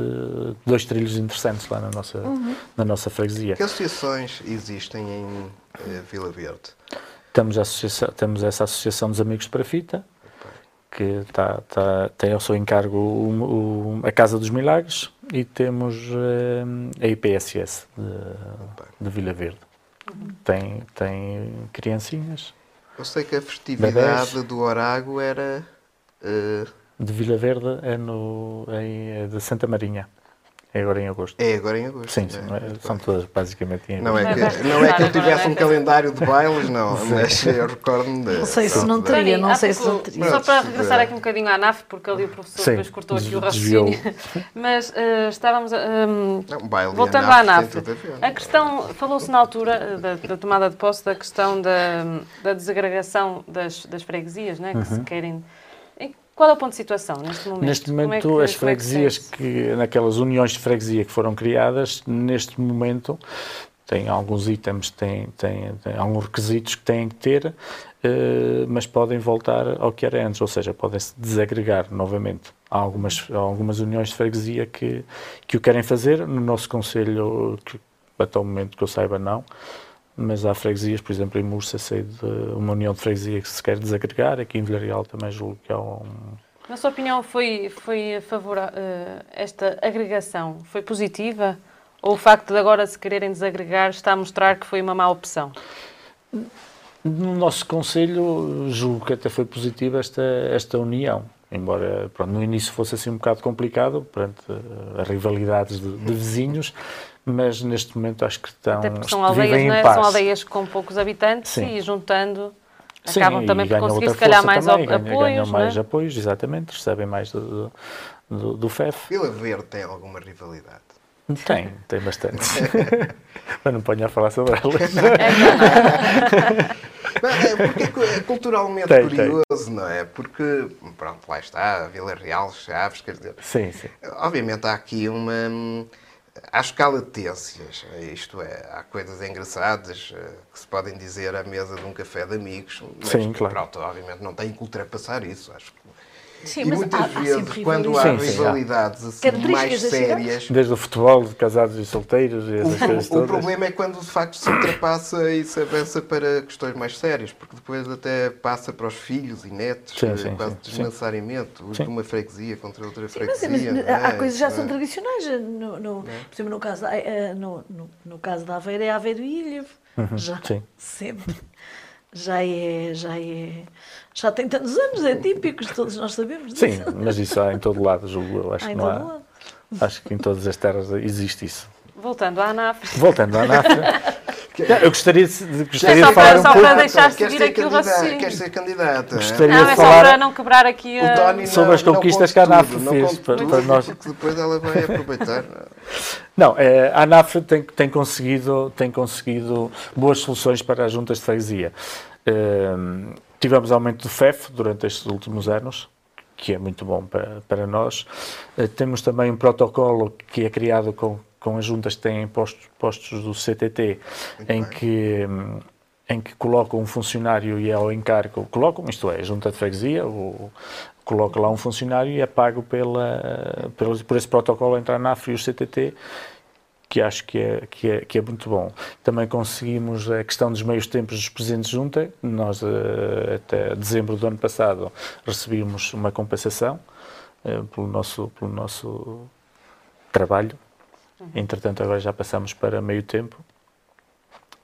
dois trilhos interessantes lá na nossa, uhum. na nossa freguesia. Que associações existem em eh, Vila Verde? Temos, temos essa Associação dos Amigos de Parafita, que tá, tá, tem ao seu encargo o, o, a Casa dos Milagres e temos eh, a IPSS de, de Vila Verde. Uhum. Tem, tem criancinhas. Eu sei que a festividade bebés. do Orago era... Uh de Vila Verde é, no, é de Santa Marinha. É agora em agosto. É agora em agosto. Sim, sim. É, são todas basicamente em agosto. Não é que, não é que eu tivesse um calendário de bailes, não, mas eu recordo-me de. Não sei se não teria, não sei se não teria. Só para regressar aqui um bocadinho à NAF, porque ali o professor sim, depois cortou aqui o raciocínio. <laughs> mas uh, estávamos. Um, não, voltando à NAF. A, a questão, falou-se na altura eh, da, da, tomada de posse da questão da, da desagregação das, das freguesias, né, que uhum. se querem qual é o ponto de situação neste momento? Neste momento, é que, as freguesias, é que, que, naquelas uniões de freguesia que foram criadas, neste momento, têm alguns itens, têm, têm, têm alguns requisitos que têm que ter, uh, mas podem voltar ao que era antes, ou seja, podem-se desagregar novamente. Há algumas, há algumas uniões de freguesia que, que o querem fazer, no nosso Conselho, que, até o momento que eu saiba, não mas há freguesias, por exemplo, em Mursa, sei de uma união de freguesia que se quer desagregar, aqui em Villarreal também julgo que há um... Na sua opinião, foi, foi a favor, uh, esta agregação foi positiva? Ou o facto de agora se quererem desagregar está a mostrar que foi uma má opção? No nosso Conselho, julgo que até foi positiva esta, esta união, embora pronto, no início fosse assim um bocado complicado, perante uh, rivalidades de, de vizinhos, mas neste momento acho que estão. Até porque são aldeias, não é? são aldeias com poucos habitantes Sim. e juntando acabam Sim, também por conseguir se calhar mais também, apoios. Ganham mais é? apoios, exatamente, recebem mais do, do, do FEF. Vila Verde tem alguma rivalidade? Tem, tem bastante. <laughs> Mas não ponho a falar sobre <laughs> elas. não, é porque é culturalmente tem, curioso, tem. não é? Porque, pronto, lá está, Vila Real, Chaves, quer dizer. Sim, sim. Obviamente há aqui uma Há escala de tências, isto é, há coisas engraçadas eh, que se podem dizer à mesa de um café de amigos, mas Sim, claro. pronto, obviamente não tem que ultrapassar isso. Acho que Sim, e muitas há, vezes, há quando há sim, rivalidades sim, assim, mais sérias. Desde o futebol, de casados e solteiros e essas o, coisas todas. O problema é quando de facto se ultrapassa e se avança para questões mais sérias, porque depois até passa para os filhos e netos, sim, sim, quase sim, desnecessariamente, de uma freguesia contra outra freguesia. Mas, mas, há é? coisas que já são tradicionais. No, no, por exemplo, no caso, eh, no, no, no caso da Aveira é Aveiro e Ilha. Uhum, já, sempre já é, já é, já tem tantos anos, é típico, todos nós sabemos disso. Sim, mas isso há em todo lado, julgo eu. Acho há que não há. Lado. Acho que em todas as terras existe isso. Voltando à ANAF. Voltando à ANAF. <laughs> eu gostaria de, gostaria de falar um pouco. Só para deixar seguir aqui o raciocínio. Queres ser candidata? Gostaria não, de é falar só para não quebrar aqui a... sobre as conquistas que a ANAF fez para, para nós. Porque depois ela vai aproveitar. <laughs> Não, é, a ANAF tem, tem, conseguido, tem conseguido boas soluções para as juntas de freguesia. Uh, tivemos aumento do FEF durante estes últimos anos, que é muito bom para, para nós. Uh, temos também um protocolo que é criado com, com as juntas que têm postos, postos do CTT, em que, em que colocam um funcionário e é ao encargo, colocam, isto é, a junta de freguesia, o, coloca lá um funcionário e é pago pela, pela, por esse protocolo entre a ANAF e o CTT, que acho que é, que, é, que é muito bom. Também conseguimos a questão dos meios tempos dos presidentes de junta. Nós, eh, até dezembro do ano passado, recebíamos uma compensação eh, pelo nosso, pelo nosso trabalho. Entretanto, agora já passamos para meio tempo.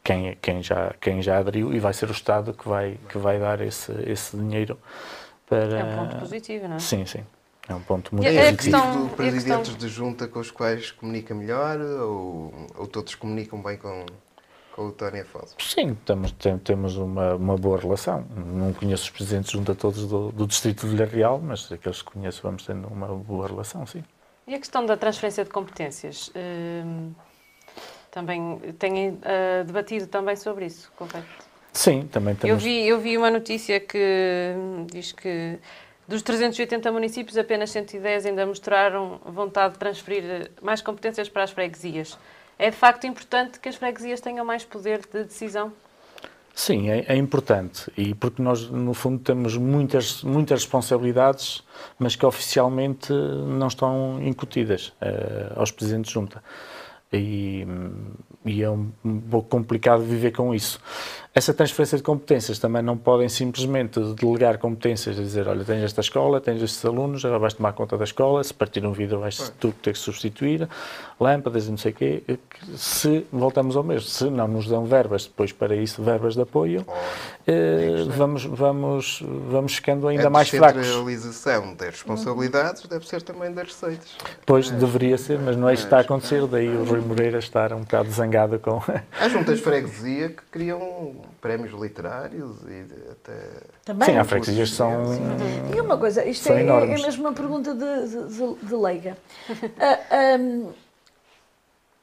Quem, quem, já, quem já aderiu e vai ser o Estado que vai, que vai dar esse, esse dinheiro para... É um ponto positivo, não é? Sim, sim. É um ponto muito positivo. Questão, presidentes de junta com os quais comunica melhor ou, ou todos comunicam bem com, com o Tony Afonso? Sim, temos, tem- temos uma, uma boa relação. Não conheço os presidentes junto a todos do, do Distrito de Vila Real, mas aqueles que conheço vamos tendo uma boa relação, sim. E a questão da transferência de competências? hum, também têm ah, debatido também sobre isso, correto? Sim, também Eu temos. vi, eu vi uma notícia que hum, diz que dos 380 municípios, apenas 110 ainda mostraram vontade de transferir eh, mais competências para as freguesias. É de facto importante que as freguesias tenham mais poder de decisão? Sim, é, é importante. E porque nós, no fundo, temos muitas, muitas responsabilidades, mas que oficialmente não estão incutidas eh, aos presidentes de junta. E, hum, e é um pouco complicado viver com isso. Essa transferência de competências também não podem simplesmente delegar competências e dizer, olha, tens esta escola, tens estes alunos, agora vais tomar conta da escola, se partir um vidro vais tu ter que substituir, lâmpadas e não sei o quê, se voltamos ao mesmo, se não nos dão verbas depois para isso, verbas de apoio, eh, vamos, vamos, vamos ficando ainda a mais fracos. descentralização das responsabilidades deve ser também das receitas. Pois deveria ser, mas não é isso que está a acontecer, daí o Rui Moreira estar um bocado zangado com... Há juntas freguesia que criam prémios literários e até... Também. Sim, há freguesias que são... E uma coisa, isto é, é mesmo uma pergunta de, de- de- leiga. <laughs> Ah, ahm,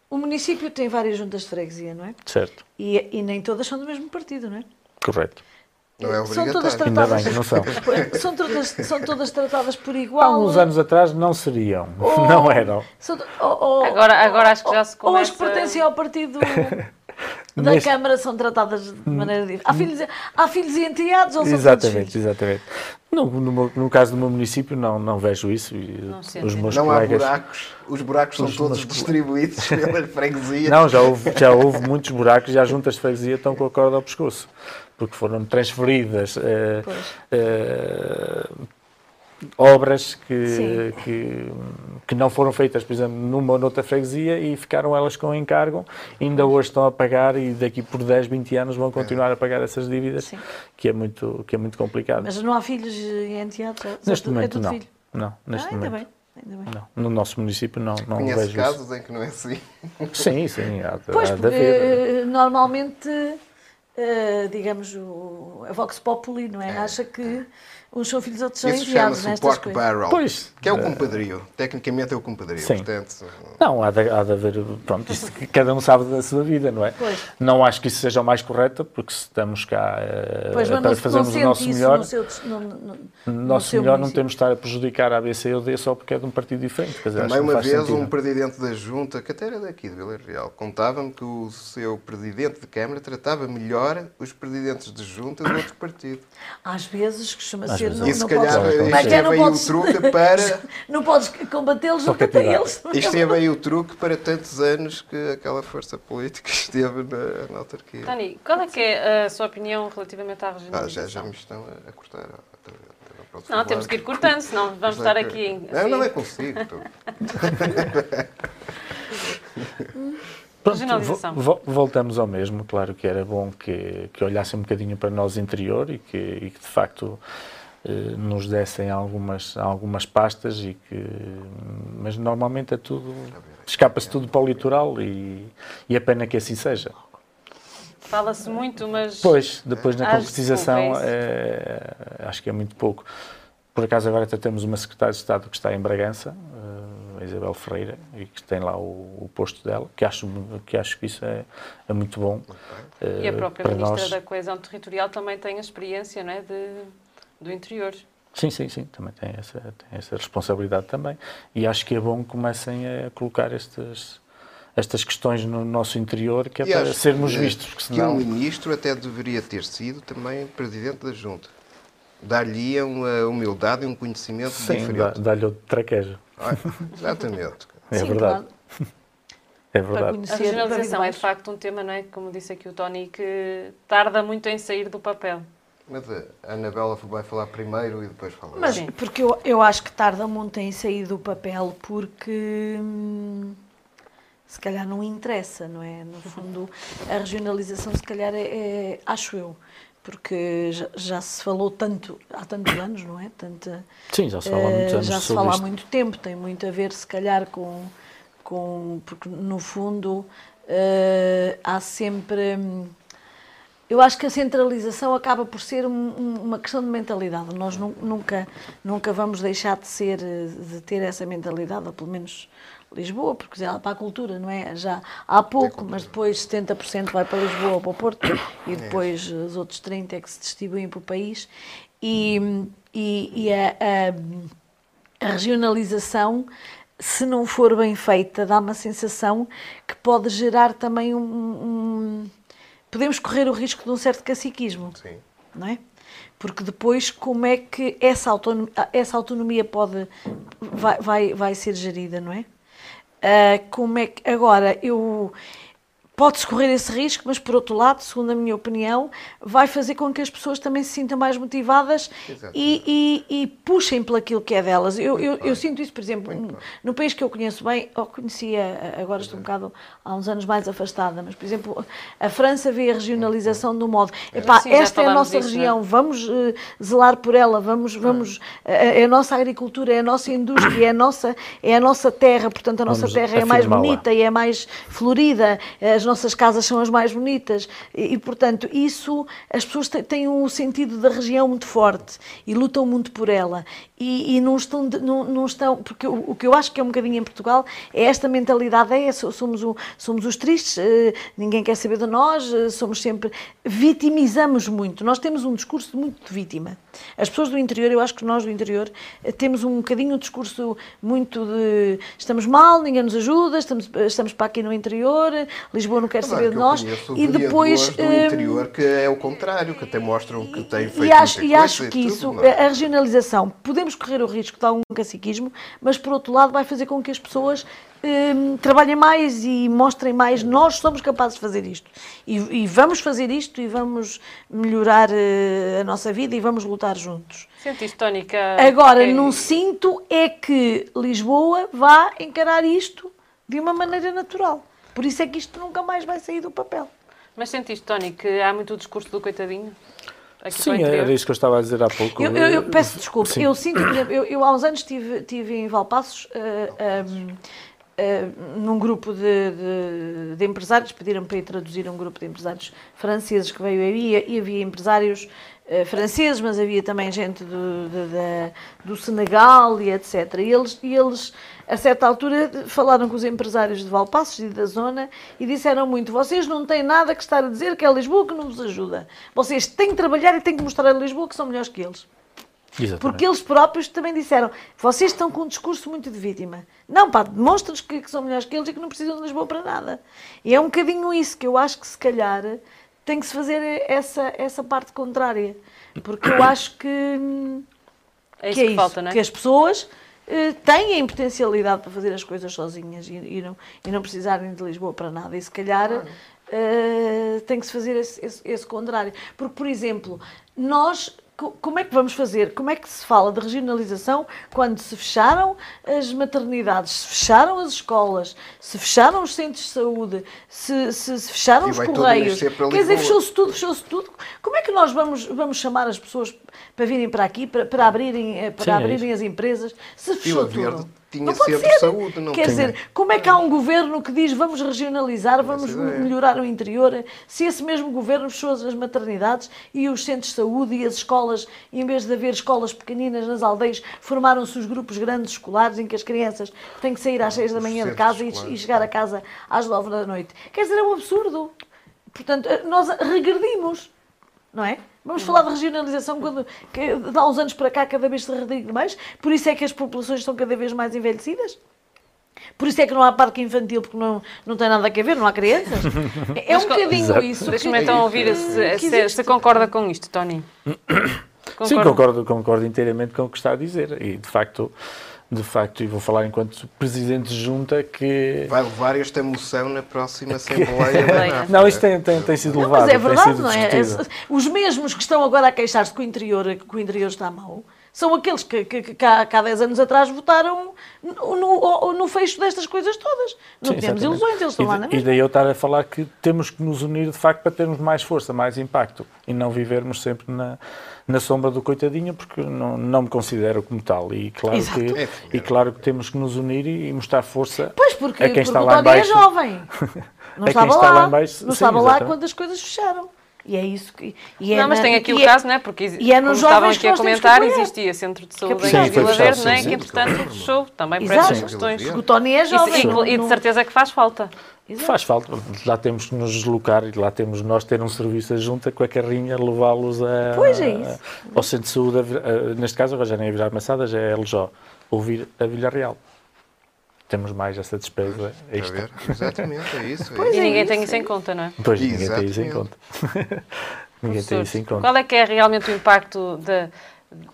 o município tem várias juntas de freguesia, não é? Certo, E, e nem todas são do mesmo partido, não é? correto. Não é São todas tratadas, bem não são. são, todas, são todas tratadas por Há igual. uns anos atrás não seriam, Ou- <laughs> não eram. são- ou- ou- Agora- agora acho que já se ou- Ou as começa- que pertencem ao partido <laughs> da Neste- Câmara são tratadas de maneira diferente. Há filhos, há filhos e enteados ou são todos Exatamente, exatamente. No, no, no caso do meu município não, não vejo isso e Não os entende. meus Não há colegas... buracos. Os buracos são Os todos meus- distribuídos <laughs> pelas freguesias. Não, já houve, já houve muitos buracos e as juntas de freguesia estão com a corda ao pescoço, porque foram transferidas eh, Pois. eh, obras que, que, que não foram feitas, por exemplo, numa ou noutra freguesia e ficaram elas com encargo, ainda hoje estão a pagar e daqui por 10, 20 anos vão continuar a pagar essas dívidas, Sim. que é muito, que é muito complicado. Mas não há filhos e enteados? é- neste é momento tudo não. filho? Não, Ah, neste ainda momento. bem. Ainda bem. Não. No nosso município não, não Conhece vejo isso. casos em que não é assim. <laughs> Sim, sim, há, Pois, há porque normalmente, eh, digamos, o, a Vox Populi, não é? Acha que uns são filhos, outros são Isso enviados chama-se nestas pork coisas. barrel. Pois. Que é o compadrio. Tecnicamente é o compadrio. Sim. Portanto, Não, há de, há de haver, pronto, isso cada um sabe da sua vida, não é? Pois. Não acho que isso seja o mais correto, porque se estamos cá eh, Pois, para não, fazermos o nosso melhor, no seu, no, no, nosso seu melhor não temos de estar a prejudicar a ABC ou D só porque é de um partido diferente. Quer dizer, também uma vez sentido. um presidente da junta, que até era daqui de Vila Real, contava-me que o seu presidente de Câmara tratava melhor os presidentes de junta de outro partido. Às vezes costuma Às ser. vezes Não, E se não calhar podes, Como como é é? é bem o podes, truque para. <laughs> não podes combatê-los, Para junta-te a cativar. eles. Isto é bem o truque para tantos anos que aquela força política <laughs> esteve na, na autarquia. Tony, qual é que é a sua opinião relativamente à Ah, regionalização? já, já me estão a, a cortar. Ah, posso Não, falar? temos que ir cortando, senão vamos Mas estar é aqui que- em... Não, não é assim. consigo. <laughs> Pronto, voltamos ao mesmo. Claro que era bom que, que olhassem um bocadinho para nós interior e que, e que de facto nos dessem algumas, algumas pastas e que mas normalmente é tudo escapa-se tudo para o litoral e, e é pena que assim seja. Fala-se muito, mas... Pois, depois na concretização é acho que é muito pouco. Por acaso agora até temos uma secretária de Estado que está em Bragança, eh, a Isabel Ferreira, e que tem lá o, o posto dela, que acho, que acho que isso é, é muito bom. eh, E a própria Ministra nós. da Coesão Territorial também tem a experiência não é, de, do interior. Sim, sim, sim, também tem essa, tem essa responsabilidade também. E acho que é bom que comecem a colocar estas, estas questões no nosso interior, que é E para sermos que- vistos, porque Que senão... um ministro até deveria ter sido também presidente da junta. Dar-lhe uma humildade e um conhecimento Sim, diferente. dá-lhe outro traquejo. Ah, exatamente. <laughs> É Sim, verdade. claro. É verdade. A regionalização é de facto um tema, não é, como disse aqui o Tony, que tarda muito em sair do papel. Mas a Anabela vai falar primeiro e depois fala. Mas Sim. porque eu, eu acho que tarda muito em sair do papel porque hum, se calhar não interessa, não é? No fundo, a regionalização se calhar é, é- acho eu, porque já, já se falou tanto há tantos anos, não é? Tanta, Sim, já se fala há muitos eh, anos já se fala há muito tempo, tem muito a ver se calhar com, com porque no fundo Uh, há sempre. Hum, eu acho que a centralização acaba por ser um, uma questão de mentalidade. Nós nunca, nunca vamos deixar de ser, de ter essa mentalidade, ou pelo menos Lisboa, porque já para a cultura, não é? Já há pouco, mas depois 70% vai para Lisboa ou para o Porto e depois os outros 30% é que se distribuem para o país. E, e, e a, a, a regionalização se não for bem feita, dá uma sensação que pode gerar também um, um, podemos correr o risco de um certo caciquismo. Sim. Não é? Porque depois, como é que essa autonomia, essa autonomia pode, vai, vai, vai ser gerida, não é? Uh, como é que, agora, eu Pode-se correr esse risco, mas por outro lado, segundo a minha opinião, vai fazer com que as pessoas também se sintam mais motivadas e, e, e, puxem pelo aquilo que é delas. Eu, eu, eu, sinto isso, por exemplo, no, no, país que eu conheço bem, ou conhecia, agora estou um bocado há uns anos mais afastada, mas por exemplo, a França vê a regionalização do modo, epá, Sim, esta é a nossa disso, é? região, vamos uh, zelar por ela, vamos, vamos, uh, é a nossa agricultura, é a nossa indústria, é a nossa, é a nossa terra, portanto a nossa vamos terra é mais bonita e é mais florida, as nossas casas são as mais bonitas. E, e portanto, isso, as pessoas têm um sentido da região muito forte e lutam muito por ela. E, e não, estão, não, não, estão, porque o, o, que eu acho que é um bocadinho em Portugal é esta mentalidade, é somos, o, somos os tristes, eh, ninguém quer saber de nós, eh, somos sempre, vitimizamos muito, nós temos um discurso muito de vítima. As pessoas do interior, eu acho que nós do interior eh, temos um bocadinho um discurso muito de estamos mal, ninguém nos ajuda, estamos, estamos para aqui no interior, Lisboa não quer claro, saber de nós. E depois. do interior que é o contrário, que até mostram que tem feito. E acho, e acho que isso, tudo, a regionalização, podemos correr o risco de dar um caciquismo, mas por outro lado vai fazer com que as pessoas hum, trabalhem mais e mostrem mais, nós somos capazes de fazer isto. E, e vamos fazer isto e vamos melhorar uh, a nossa vida e vamos lutar juntos. Sentiste, Tónica? Agora, é... não sinto é que Lisboa vá encarar isto de uma maneira natural. Por isso é que isto nunca mais vai sair do papel. Mas sentiste, Tony, que há muito o discurso do coitadinho? Aqui Sim, era isso que eu estava a dizer há pouco. Eu, eu, eu peço desculpa, Sim. eu sinto, eu, eu há uns anos estive, estive em Valpassos uh, eh, um, uh, eh, num grupo de, de, de empresários, pediram para ir traduzir um grupo de empresários franceses que veio aí e havia empresários uh, franceses, mas havia também gente do, de, de, do Senegal e etc. E eles, e eles a certa altura falaram com os empresários de Valpassos e da zona e disseram muito: vocês não têm nada que estar a dizer que é Lisboa que não vos ajuda. Vocês têm que trabalhar e têm que mostrar a Lisboa que são melhores que eles. Exatamente. Porque eles próprios também disseram: vocês estão com um discurso muito de vítima. Não, pá, demonstra-nos que, que, são melhores que eles e que não precisam de Lisboa para nada. E é um bocadinho isso que eu acho que se calhar tem que se fazer essa, essa parte contrária. Porque eu acho que. É isso que, é que isso, falta, não é? Que as pessoas têm potencialidade para fazer as coisas sozinhas e, e, não, e não precisarem de Lisboa para nada. E se calhar uh, tem que se fazer esse, esse, esse contrário. Porque, por exemplo, nós como é que vamos fazer? Como é que se fala de regionalização quando se fecharam as maternidades, se fecharam as escolas, se fecharam os centros de saúde, se, se, se fecharam os correios? Quer dizer, fechou-se tudo, fechou-se tudo. Como é que nós vamos, vamos chamar as pessoas para virem para aqui, para, para abrirem, eh, para Sim, é abrirem é as empresas, se fechou tudo? Tinha não sempre ser. saúde. Não Quer dizer, como é que há um governo que diz vamos regionalizar, vamos melhorar o interior, se esse mesmo governo fechou as maternidades e os centros de saúde e as escolas, em vez de haver escolas pequeninas nas aldeias, formaram-se os grupos grandes escolares em que as crianças têm que sair às seis da manhã de casa e, e chegar a casa às nove da noite. Quer dizer, é um absurdo. Portanto, nós regredimos, não é? Vamos falar de regionalização quando, que, de há uns anos para cá cada vez se regride mais. Por isso é que as populações estão cada vez mais envelhecidas. Por isso é que não há parque infantil, porque não, não tem nada a ver, não há crianças. É um bocadinho Exato. isso. Deixa-me então ouvir se, se, se, concorda com isto, Tony. Concordo. Sim, concordo, concordo inteiramente com o que está a dizer. E, de facto, de facto, e vou falar enquanto Presidente de Junta, que... Vai levar esta moção na próxima <laughs> Assembleia Não, isto tem, tem, tem sido levado, não, mas é verdade, não é? Os mesmos que estão agora a queixar-se que o interior, que o interior está mau, são aqueles que, que, que há, que há 10 anos atrás votaram no, no, no fecho destas coisas todas. Não Sim, temos exatamente. ilusões, eles estão e, lá de- na E mesma. daí eu estar a falar que temos que nos unir de facto para termos mais força, mais impacto e não vivermos sempre na, na sombra do coitadinho, porque não, não me considero como tal. E claro, Exato. que, É, e claro que temos que nos unir e, e mostrar força Pois, porque, a quem porque está o lá em Tony é jovem. <laughs> Não A quem estava lá, lá não sim, estava lá quando as coisas fecharam. E é isso que... E é não, mas na- tem aqui o é- caso, não é? Porque e é como nos estavam aqui que a comentar, existia Centro de Saúde Sim, em Vila Verde, não é? sim, que entretanto fechou também por Exato. essas questões. O Tony é E, jovem. e- e de certeza que faz falta. Exato. Faz falta, lá temos que nos deslocar e lá temos nós ter um serviço adjunta com a carrinha, levá-los a, Pois é isso. ao centro de saúde, a a- neste caso agora já nem é Vilar Massada, já é LJ, ouvir a Vila Real. Temos mais essa despesa extra. ver? Exatamente, é isso. é Pois E ninguém isso, tem é isso em isso. conta, não é? Pois ninguém tem isso em conta. <laughs> ninguém tem isso em conta. Qual é que é realmente o impacto de-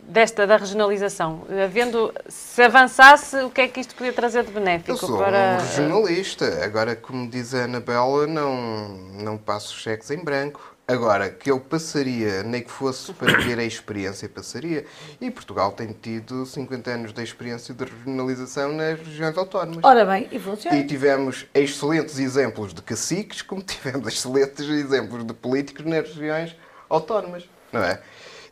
desta da regionalização? Havendo, se avançasse, o que é que isto podia trazer de benéfico Eu sou para um regionalista. Agora, como diz a Anabela, não, não passo cheques em branco. Agora, que eu passaria, nem que fosse para ver a experiência, passaria. E Portugal tem tido 50 anos de experiência de regionalização nas regiões autónomas. Ora bem, e funciona. E tivemos excelentes exemplos de caciques, como <laughs> tivemos excelentes exemplos de políticos nas regiões autónomas, não é?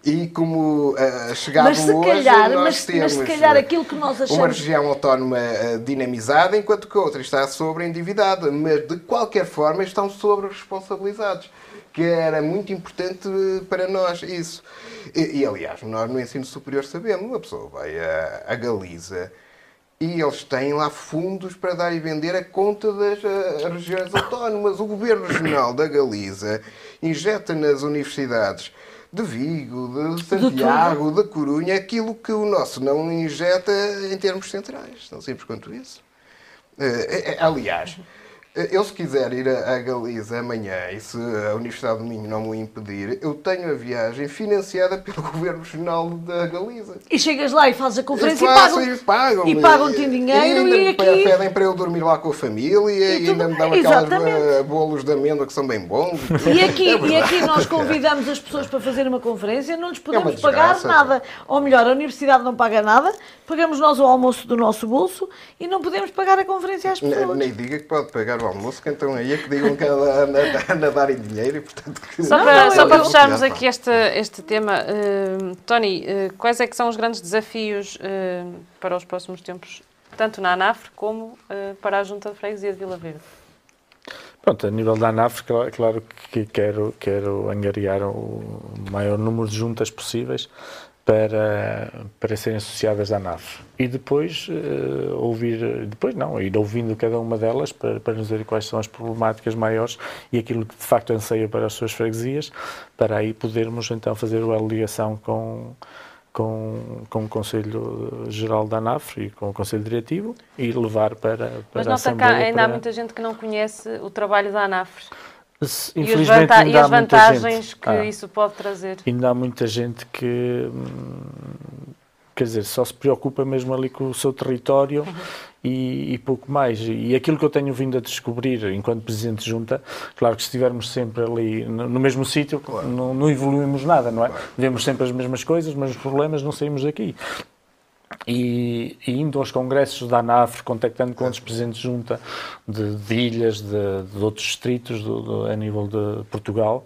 E como chegado Mas se hoje, calhar, nós mas, temos mas se calhar ah, aquilo que nós uma achamos... região autónoma ah, dinamizada, enquanto que a outra está sobre-endividada, mas de qualquer forma estão sobre-responsabilizados, que era muito importante eh, para nós isso. E, e, aliás, nós no ensino superior sabemos, uma pessoa vai a, a Galiza e eles têm lá fundos para dar e vender a conta das ah, regiões autónomas. O governo regional da Galiza injeta nas universidades de Vigo, de Santiago, de Corunha, aquilo que o nosso não injeta em termos centrais. Tão simples quanto isso. Eh, eh, aliás, eh, eu se quiser ir a Galiza amanhã e se a Universidade do Minho não me impedir, eu tenho a viagem financiada pelo <laughs> Governo Regional da Galiza. E chegas lá e fazes a conferência e Faço e pagam e pagam-te em dinheiro ainda e me aqui- pedem para eu dormir lá com a família e, E ainda me dão aquelas exatamente. eh, bolos de amêndoa que são bem bons. E aqui, <laughs> É e aqui nós convidamos as pessoas para fazer uma conferência, não lhes É podemos pagar desgraça. nada. Ou melhor, a universidade não paga nada, pagamos nós o almoço do nosso bolso e não podemos pagar a conferência às pessoas. Nem diga que pode pagar almoço, que então aí é que digam que ela anda a nadar em dinheiro e portanto que... Só para, não, só para fecharmos aqui este, este tema, eh, Tony, eh, quais é que são os grandes desafios eh, para os próximos tempos, tanto na ANAFRE como para a Junta de Freguesia de Vila Verde? Pronto, a nível da ANAF, cla- claro que quero, quero angariar o maior número de juntas possíveis para, para serem associadas à ANAF. E depois eh, ouvir, depois não, ir ouvindo cada uma delas para, para nos dizer quais são as problemáticas maiores e aquilo que de facto anseia para as suas freguesias, para aí podermos então fazer a ligação com, com, com o Conselho Geral da ANAF e com o Conselho Diretivo e levar para, para Mas a nota cá, Assembleia. ainda há para- muita gente que não conhece o trabalho da ANAFRE Se- e, Infelizmente vanta- ainda e as vantagens gente- que Ah, isso pode trazer. Ainda há muita gente que, hum, quer dizer, só se preocupa mesmo ali com o seu território e, e pouco mais. E aquilo que eu tenho vindo a descobrir enquanto Presidente de Junta, claro que se estivermos sempre ali no, no mesmo sítio, não, não evoluímos nada, não é? Vemos sempre as mesmas coisas, mas os problemas não saímos daqui. E, e indo aos congressos da ANAF, contactando com outros presidentes de junta de, de ilhas, de, de outros distritos do, do- a nível de Portugal,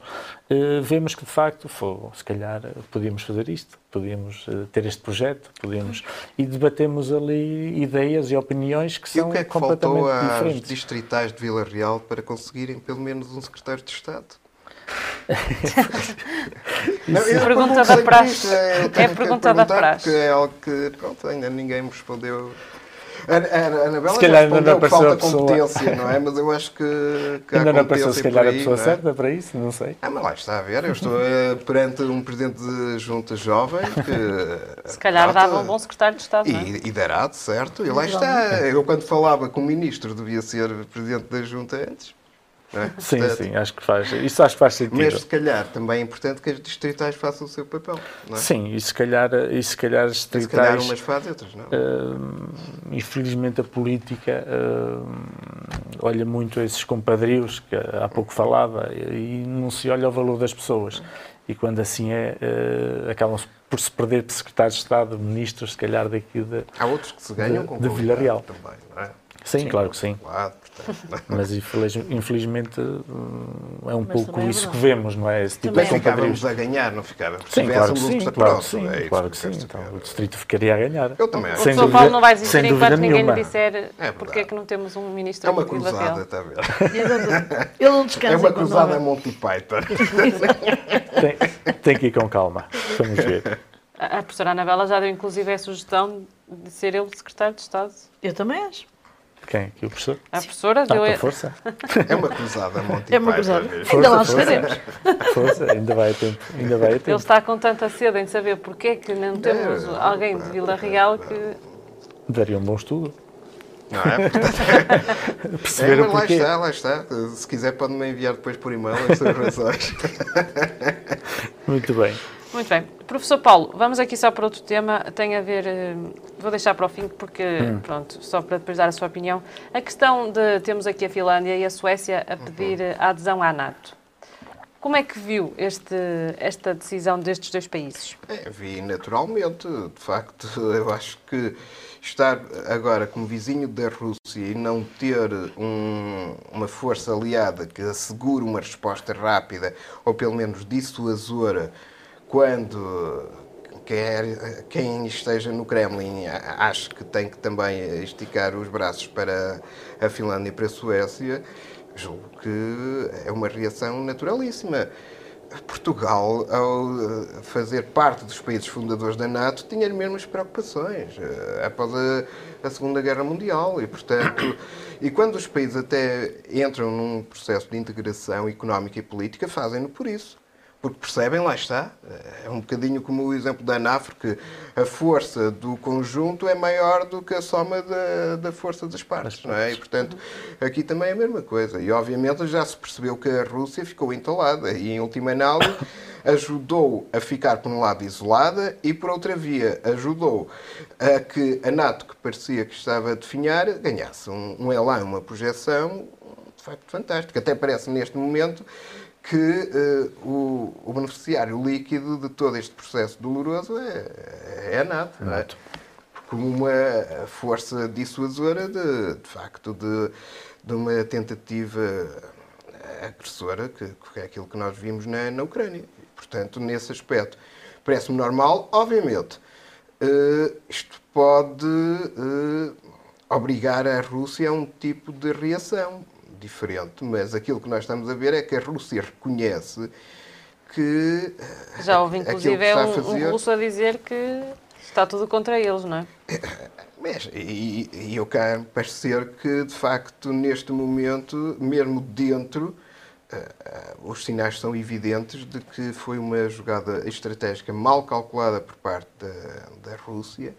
eh, vemos que de facto, fô, se calhar eh, podíamos fazer isto, podíamos eh, ter este projeto, podíamos e debatemos ali ideias e opiniões que E são o que é que completamente faltou às diferentes. distritais de Vila Real para conseguirem pelo menos um secretário de Estado? <laughs> Não, eu Pergunta pergunto da praxe. É pergunta da praxe. É algo que, pronto, ainda ninguém me respondeu. A, a, a Anabela Se já calhar ainda respondeu não que apareceu falta a pessoa. competência, não é? Mas eu acho que, que há Ainda não apareceu se calhar a aí, pessoa não é? certa para isso, não sei. Ah, mas lá está a ver, eu estou eh, perante um presidente de junta jovem que... <laughs> Se calhar pronto, dava um bom secretário de Estado, é? E, e dará, de certo. E lá está. Eu, quando falava com o ministro, devia ser presidente da junta antes. É? Sim, Portanto, sim, acho que faz. Isso acho que faz sentido. Mas se calhar também é importante que as distritais façam o seu papel. É? Sim, e se calhar, e se calhar as E se calhar distritais, umas fazem, outras não. hum, infelizmente a política hum, olha muito esses compadrios que há pouco falava e não se olha o valor das pessoas. E quando assim é, uh, acabam-se por se perder secretários de Estado, ministros, se calhar daqui de Há outros que se ganham de, com de Villarreal. também, não é? Sim, sim, claro que sim. Portanto, Mas infelizmente é um Mas pouco é isso que vemos, não é? Esse tipo Também de Mas é. ficávamos a ganhar, não ficávamos? Se Sim, claro que sim, claro que sim, é isso claro que sim. Então, o distrito ficaria a ganhar. Eu também acho. O Sem São dúvida- Paulo não vai existir enquanto ninguém lhe disser verdade. porque é que não temos um ministro É uma cruzada, está a ver? Ele não descansa <laughs> É uma cruzada Monty Python. <laughs> Tem, tem que ir com calma. Vamos ver. A a professora Anabela já deu inclusive a sugestão de ser ele secretário de Estado. Eu também acho. Quem? Aqui o professor? A professora deu a... força? <laughs> É uma cruzada Monty É uma cruzada. Ainda lá Força, chegaremos. <laughs> Força, ainda vai a tempo. Ainda vai a Ele tempo. está com tanta sede em saber porque é que não temos É, alguém de Vila Real que... Daria um bom estudo. Não é? Portanto, <laughs> é, mas lá porquê. está, lá está. Se quiser pode-me enviar depois por e-mail as suas razões. Muito bem. Muito bem. Professor Paulo, vamos aqui só para outro tema. Tem a ver... eh, Vou deixar para o fim porque, pronto, só para depois dar a sua opinião. A questão de... Temos aqui a Finlândia e a Suécia a pedir eh, a adesão à NATO. Como é que viu este, esta decisão destes dois países? É, vi naturalmente, de facto, <laughs> eu acho que estar agora como vizinho da Rússia e não ter um- uma força aliada que assegure uma resposta rápida ou pelo menos dissuasora quando quer, quem esteja no Kremlin acho que tem que também esticar os braços para a Finlândia e para a Suécia, julgo que é uma reação naturalíssima. Portugal, ao fazer parte dos países fundadores da NATO, tinha as mesmas preocupações eh, após a, a Segunda Guerra Mundial e, portanto, <coughs> e quando os países até entram num processo de integração económica e política, fazem-no por isso. Porque percebem, lá está, é um bocadinho como o exemplo da ANAFR, que a força do conjunto é maior do que a soma da, da força das partes, não é? E, portanto, aqui também é a mesma coisa. E, obviamente, já se percebeu que a Rússia ficou entalada e, em última análise, <coughs> ajudou a ficar, por um lado, isolada e, por outra via, ajudou a que a NATO, que parecia que estava a definhar, ganhasse um, um elan, uma projeção, de facto, fantástica. Até parece, neste momento, que eh, o, o beneficiário líquido de todo este processo doloroso é, é a NATO, não é? como uma força dissuasora de, de facto de, de uma tentativa agressora, que, que é aquilo que nós vimos na, na Ucrânia. Portanto, nesse aspecto, parece-me normal. Obviamente, eh, isto pode eh, obrigar a Rússia a um tipo de reação diferente, mas aquilo que nós estamos a ver é que a Rússia reconhece que eh, Já houve, inclusive, que é está a um, fazer- um russo a dizer que está tudo contra eles, não é? <coughs> Mas, e, e eu quero parecer que, de facto, neste momento, mesmo dentro, eh, os sinais são evidentes de que foi uma jogada estratégica mal calculada por parte da, da Rússia,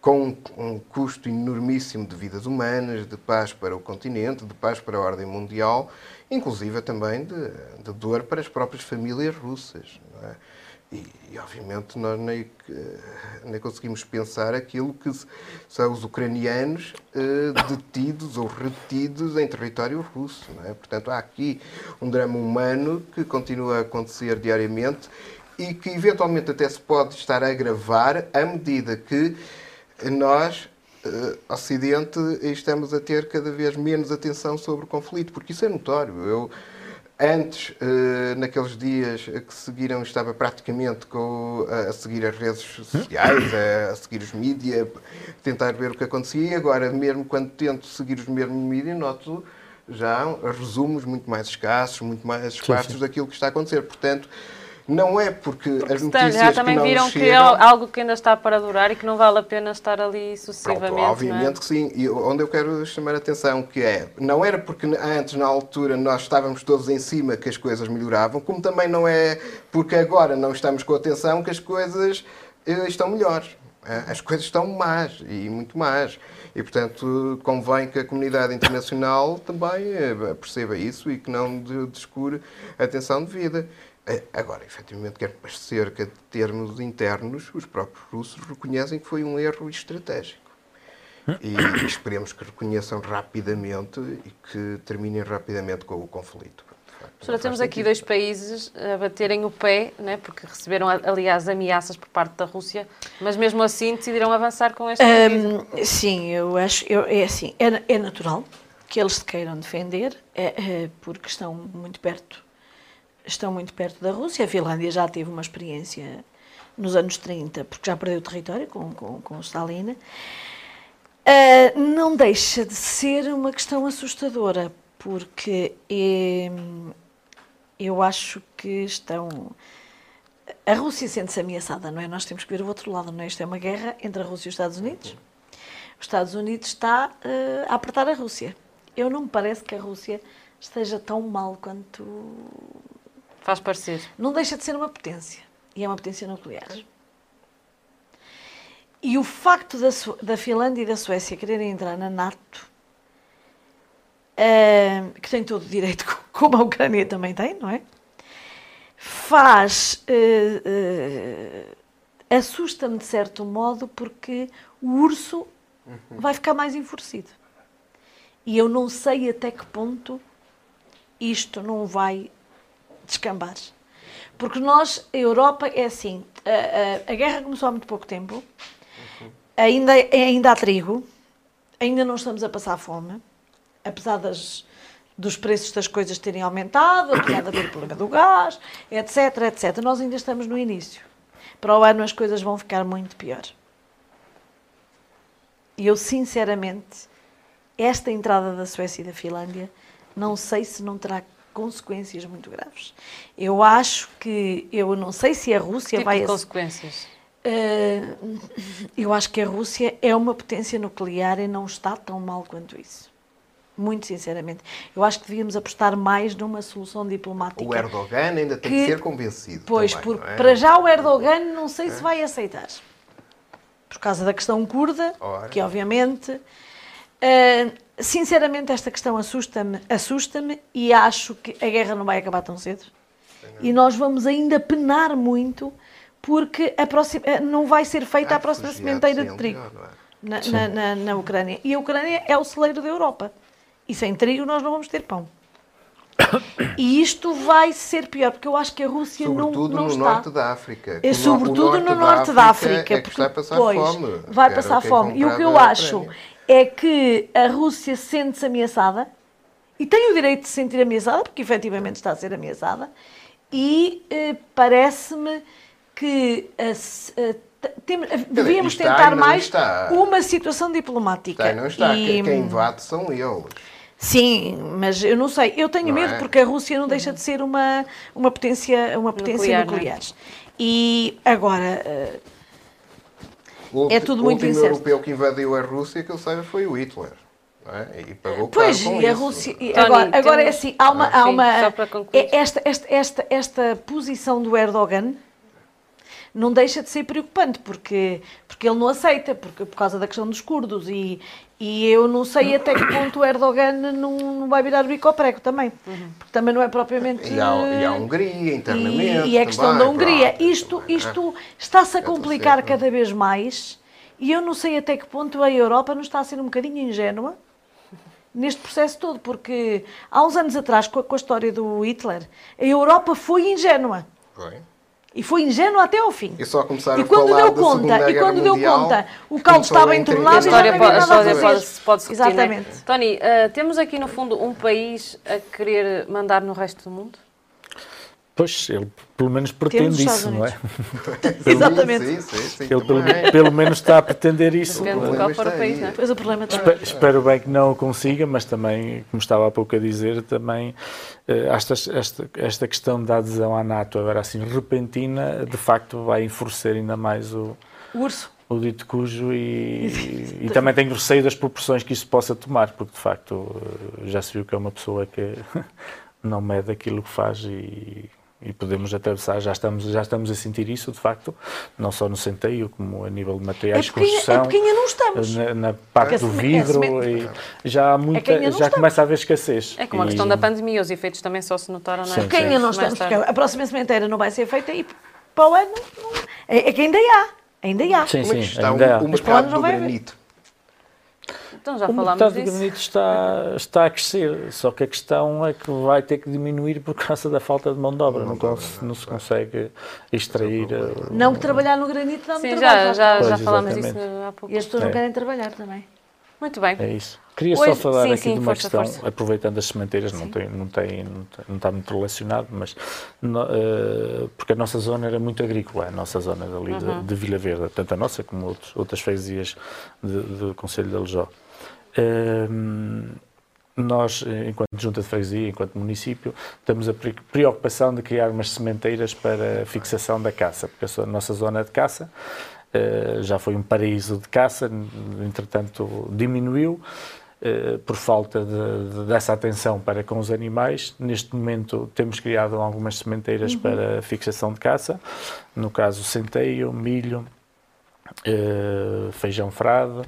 com um custo enormíssimo de vidas humanas, de paz para o continente, de paz para a ordem mundial, inclusive também de, de dor para as próprias famílias russas. é? E, e, obviamente, nós nem, nem conseguimos pensar aquilo que são os ucranianos eh, detidos ou retidos em território russo. É? Portanto, há aqui um drama humano que continua a acontecer diariamente e que eventualmente até se pode estar a agravar à medida que nós, eh, Ocidente, estamos a ter cada vez menos atenção sobre o conflito, porque isso é notório. Eu, antes, eh, naqueles dias que seguiram, estava praticamente com, a, seguir as redes sociais, a, a seguir os mídias, tentar ver o que acontecia, e agora, mesmo quando tento seguir os mesmos mídias, noto já resumos muito mais escassos, muito mais esparsos daquilo que está a acontecer. Portanto, não é porque as Portanto, notícias já também que viram que é chegam... algo que ainda está para durar e que não vale a pena estar ali sucessivamente. Pronto, é? obviamente que sim. E onde eu quero chamar a atenção que é, não era porque antes, na altura, nós estávamos todos em cima que as coisas melhoravam, como também não é porque agora não estamos com atenção que as coisas eh, estão melhores. Eh, As coisas estão más e muito más. E, portanto, convém que a comunidade internacional também eh, perceba isso e que não de- descure a atenção devida. Eh, Agora, efetivamente, quero parecer que, em termos internos, os próprios russos reconhecem que foi um erro estratégico. e esperemos que reconheçam rapidamente e que terminem rapidamente com o conflito. Professora, temos aqui dois países a baterem o pé, né, porque receberam, aliás, ameaças por parte da Rússia, mas mesmo assim decidiram avançar com este um, Sim, eu acho, eu, é assim, é, é, natural que eles se queiram defender, é, é, porque estão muito perto, estão muito perto da Rússia. A Finlândia já teve uma experiência nos anos 30, porque já perdeu território com, com, com Stalin. Uh, não deixa de ser uma questão assustadora, porque é, eu acho que estão. A Rússia sente-se ameaçada, não é? Nós temos que ver o outro lado, não é? Isto é uma guerra entre a Rússia e os Estados Unidos. Os Estados Unidos está uh, a apertar a Rússia. Eu não me parece que a Rússia esteja tão mal quanto. Faz parecer. Não deixa de ser uma potência. E é uma potência nuclear. E o facto da, da Finlândia e da Suécia quererem entrar na NATO uh, que tem todo o direito, como a Ucrânia também tem, não é? Faz. Uh, uh, assusta-me de certo modo porque o urso uhum. vai ficar mais enfurecido. E eu não sei até que ponto isto não vai descambar. Porque nós, a Europa, é assim: a, a, a guerra começou há muito pouco tempo, ainda, ainda há trigo, ainda não estamos a passar fome apesar das, dos preços das coisas terem aumentado, apesar de haver o problema do gás, etc, etc. Nós ainda estamos no início. Para o ano as coisas vão ficar muito pior. E eu, sinceramente, esta entrada da Suécia e da Finlândia, não sei se não terá consequências muito graves. Eu acho que, eu não sei se a Rússia tipo vai... De consequências? Uh, eu acho que a Rússia é uma potência nuclear e não está tão mal quanto isso muito sinceramente. Eu acho que devíamos apostar mais numa solução diplomática. O Erdogan ainda tem que, que ser convencido. Pois, também, porque é? para já o Erdogan não sei é? se vai aceitar. Por causa da questão curda, Ora. que obviamente. Uh, sinceramente, esta questão assusta-me assusta e acho que a guerra não vai acabar tão cedo. E nós vamos ainda penar muito porque próxima, eh, não vai ser feita a próxima sementeira de trigo é? na, na, na, na Ucrânia. E a Ucrânia é o celeiro da Europa. E sem trigo nós não vamos ter pão. E isto vai ser pior, porque eu acho que a Rússia sobretudo não, não no está. norte da África. É, sobretudo no norte da África. É porque vai passar pois, fome. Vai passar fome. E o que eu acho é que a Rússia sente-se ameaçada e tem o direito de se sentir ameaçada, porque efetivamente está a ser ameaçada, e eh, parece-me que a, a, tem, devíamos tentar mais está. uma situação diplomática. Está, não está. E, Quem invade são eles. Sim, mas eu não sei. Eu tenho não medo é? porque a Rússia não deixa de ser uma, uma potência, uma potência nuclear. nuclear. É? E agora. O, é tudo muito incerto. O europeu que invadiu a Rússia, que eu saiba, foi o Hitler. É? E pagou pois, com e a. Rússia. E agora, agora é assim: há uma. Ah, há uma esta, esta, esta, esta posição do Erdogan não deixa de ser preocupante, porque, porque ele não aceita, porque, por causa da questão dos curdos. E, e eu não sei até que ponto o Erdogan não, não vai virar o bico ao prego também. Porque também não é propriamente. E há, e há a Hungria internamente. E, e a questão também, da Hungria. Isto, isto está-se a complicar cada vez mais. E eu não sei até que ponto a Europa não está a ser um bocadinho ingênua neste processo todo, porque há uns anos atrás, com a, com a história do Hitler, a Europa foi ingênua. Foi. E foi ingênuo até ao fim. E só começaram e quando a falar deu conta, e quando deu conta, o caldo estava entornado e já não havia nada a fazer. Pode, pode -se Exatamente. Né? Tony, uh, temos aqui no fundo um país a querer mandar no resto do mundo? Pois, ele pelo menos pretende isso, não é? <laughs> <laughs> Exatamente. Sim, sim, sim, ele pelo, pelo, menos está a pretender isso. Depende de qual for o país, não é? Pois o problema está espero, espero bem que não o consiga, mas também, como estava há pouco a dizer, também eh, esta, esta, esta questão da adesão à NATO, agora assim, repentina, de facto vai enfurecer ainda mais o... O urso o dito cujo e, <laughs> e, também tenho receio das proporções que isso possa tomar, porque de facto eh, já se viu que é uma pessoa que não mede aquilo que faz e e podemos atravessar, já estamos, já estamos a sentir isso, de facto, não só no centeio, como a nível de materiais é de construção. É porque ainda não estamos. Na, na parte do vidro, e já há muita, é já começa a haver escassez. É como a questão da pandemia, os efeitos também só se notaram na é? Porque ainda não estamos, porque a próxima sementeira não vai ser feita e para o ano é, é que ainda há. Ainda há. Sim, como é sim, está ainda o, o mercado do granito? Então já o falámos mercado de disso. granito está, está a crescer, só que a questão é que vai ter que diminuir por causa da falta de mão de obra. Não, cons- não, não se claro. consegue extrair. É o uh, Não que trabalhar no granito dá muito Sim, trabalho. já, já, já falámos exatamente. disso há pouco. E as pessoas não É. querem trabalhar também. Muito bem. É isso. Queria Hoje- só falar sim, aqui sim, de uma força, questão, força. aproveitando as sementeiras, não, tem, não, tem, não, tem- não está muito relacionado, mas no- eh, porque a nossa zona era muito agrícola, a nossa zona dali Uhum. de, de Vila Verde, tanto a nossa como outros, outras freguesias de- do Conselho de Aljó. Nós, enquanto junta de freguesia, enquanto município, temos a pre- preocupação de criar umas sementeiras para fixação da caça, porque a nossa zona de caça eh, já foi um paraíso de caça, entretanto diminuiu eh, por falta de- de- dessa atenção para com os animais. Neste momento temos criado algumas sementeiras para fixação de caça, no caso centeio, milho, eh, feijão frade.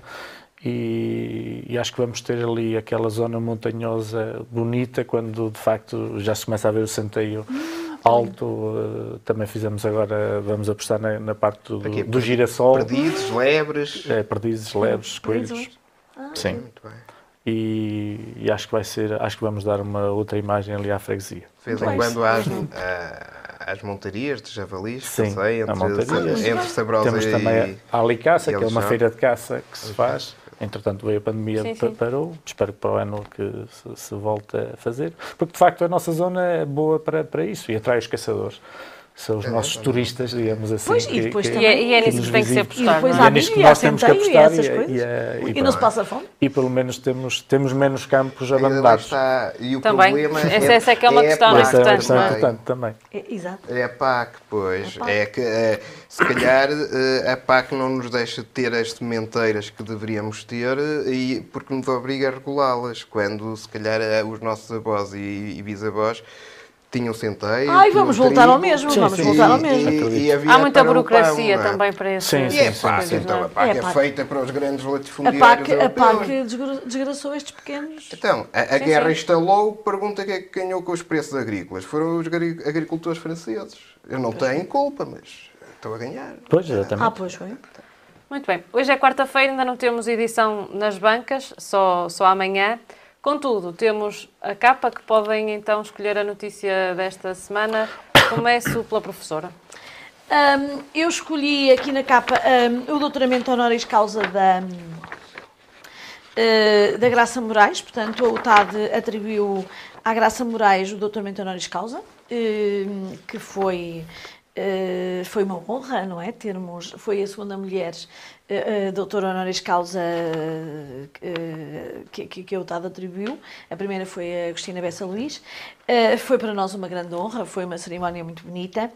E, e acho que vamos ter ali aquela zona montanhosa bonita quando de facto já se começa a ver o centeio alto. eh, também fizemos agora, vamos apostar na, na parte do, Aqui, do girassol, Perdidos, lebres. é, perdizes, leves, Perdidos, coelhos. Ah. Sim. Muito bem. E, e acho que vai ser, acho que vamos dar uma outra imagem ali à freguesia. De vez em quando há as, as montarias de javalis, Sim, sei, entre, montarias. entre Sabrosa Temos e... também a Alicaça, que é uma feira de caça que se faz. Entretanto, veio a pandemia, Sim, sim. parou. Espero que para o ano que se, se volte a fazer. Porque, de facto, a nossa zona é boa para, para isso e atrai os caçadores. São os É, nossos é, é. turistas, digamos assim. Pois, e depois E também- é, e é que nisso que tem que ser visitam. E apostado. depois não E é? é nisto que há nós temos que centeio e apostar essas e, coisas. e, é- E e não se passa fome? E pelo menos temos, temos menos campos abandonados. está. E o Também. problema Essa- essa é que é uma questão a Essa é uma questão é? importante também. É, exato. É a PAC, pois. A PAC. É que, eh, se calhar, eh, a PAC não nos deixa ter as sementeiras que deveríamos ter eh, e porque nos obriga a regulá-las, quando, se calhar, os nossos avós e, e bisavós tinham centeio. Ai, tinham vamos voltar ao mesmo, Sim, vamos sim. voltar ao mesmo. e- e havia Há muita burocracia pão, é? também para esse. Sim, E sim, é sim, PAC, sim. então a? PAC É é, a PAC. feita para os grandes A latifundiários PAC, a. PAC desgra- desgraçou estes pequenos. Então, a, a Sim, guerra sim. instalou, pergunta quem é que ganhou com os preços agrícolas. Foram os agri- agricultores franceses. Eu não tenho culpa, mas estão a ganhar. Pois, exatamente. Ah, pois foi. Muito bem. Hoje é quarta-feira, ainda não temos edição nas bancas, só, só amanhã. Contudo, temos a capa que podem então escolher a notícia desta semana. Começo pela professora. Hum, eu escolhi aqui na capa hum, o doutoramento honoris causa da, hum, eh, da Graça Moraes, portanto a UTAD atribuiu à Graça Moraes o doutoramento honoris causa, hum, que foi, eh, foi uma honra, não é? Termos, foi a segunda mulher eh, eh, doutora honoris causa eh, que, que, que a UTAD atribuiu. A primeira foi a Agostina Bessa Luís. Foi para nós uma grande honra, foi uma cerimónia muito bonita.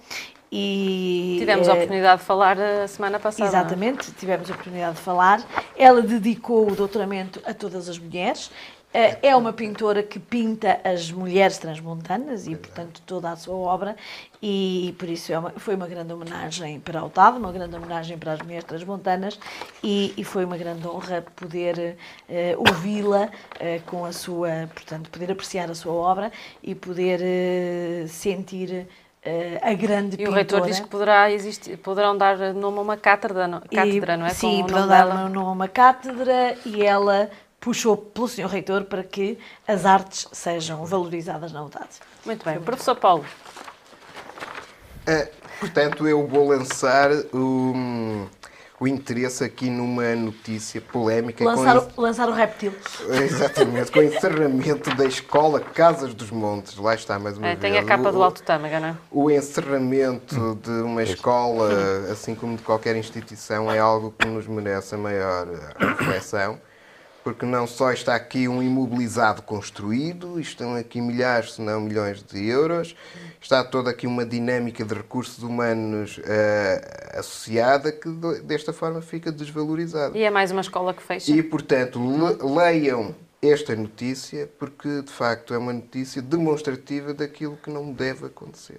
E, Tivemos a oportunidade de falar a semana passada. é? Exatamente, tivemos a oportunidade de falar. Ela dedicou o doutoramento a todas as mulheres. Eh, É uma pintora que pinta as mulheres transmontanas e, portanto, toda a sua obra, e por isso é uma- foi uma grande homenagem para a UTAD, uma grande homenagem para as mulheres transmontanas, e, e foi uma grande honra poder eh, ouvi-la eh, com a sua, portanto, poder apreciar a sua obra e poder eh, sentir eh, a grande E pintora. o reitor diz que poderá existir, poderão dar nome a uma cátedra, não, cátedra, E, não é? Sim, o nome dar dela. nome a uma cátedra e ela puxou pelo Sr. Reitor para que as artes sejam valorizadas na UTAD. Muito bem. Professor Paulo, Ah, portanto, eu vou lançar o, o interesse aqui numa notícia polémica. Lançar, com, o- lançar o reptil. Exatamente, com o encerramento da escola Casas dos Montes. Lá está mais uma é, vez. tem a capa O- do Alto Tâmega, não é? O encerramento de uma escola, assim como de qualquer instituição, é algo que nos merece a maior reflexão, porque não só está aqui um imobilizado construído, estão aqui milhares, se não milhões de euros, está toda aqui uma dinâmica de recursos humanos eh, associada que de- desta forma fica desvalorizada. E é mais uma escola que fecha. E, portanto, le- leiam esta notícia, porque de facto é uma notícia demonstrativa daquilo que não deve acontecer.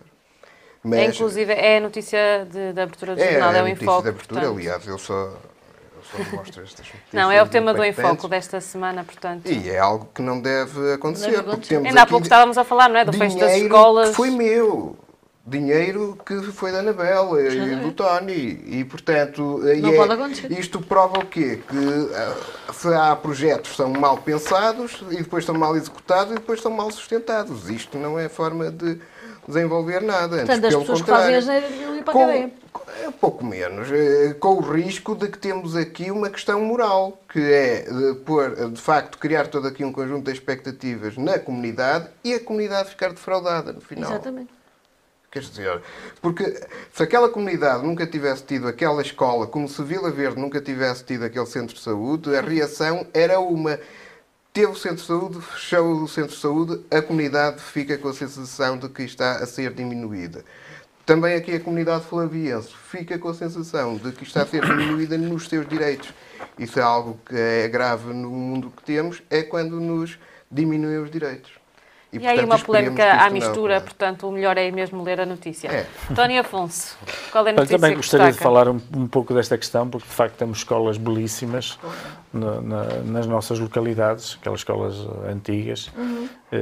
É, Mas inclusive, é a notícia de- da abertura do é jornal, é, a o notícia enfoque. de abertura, portanto. aliás, eu só, estas notícias. Não, é o tema do enfoque desta semana, portanto. E é algo que não deve acontecer. Deve porque temos Ainda há pouco estávamos a falar, não é? Do fecho das escolas. que foi meu. dinheiro que foi da Anabel e do Tony. E, portanto, Não é- isto prova o quê? Que ah, se há projetos que são mal pensados e depois estão mal executados e depois estão mal sustentados. Isto não é forma de desenvolver nada. Antes, Portanto, as pelo pessoas que fazem contrário. a geneira deviam ir para a cadeia. é pouco menos, eh, com o risco de que temos aqui uma questão moral, que é de, pôr, eh, de facto criar todo aqui um conjunto de expectativas na comunidade e a comunidade ficar defraudada no final. Exatamente. Quer dizer, porque se aquela comunidade nunca tivesse tido aquela escola, como se Vila Verde nunca tivesse tido aquele centro de saúde, a reação era uma. Teve o centro de saúde, fechou o centro de saúde, a comunidade fica com a sensação de que está a ser diminuída. Também aqui a comunidade flaviense fica com a sensação de que está a ser diminuída nos seus direitos. Isso é algo que é grave no mundo que temos, é quando nos diminuem os direitos. E, portanto, aí uma polémica à não mistura, portanto, o melhor é mesmo ler a notícia. É. Tony Afonso, qual é a notícia também que gostaria de falar um, um pouco desta questão, porque de facto temos escolas belíssimas na- na- nas nossas localidades, aquelas escolas eh, antigas, eh,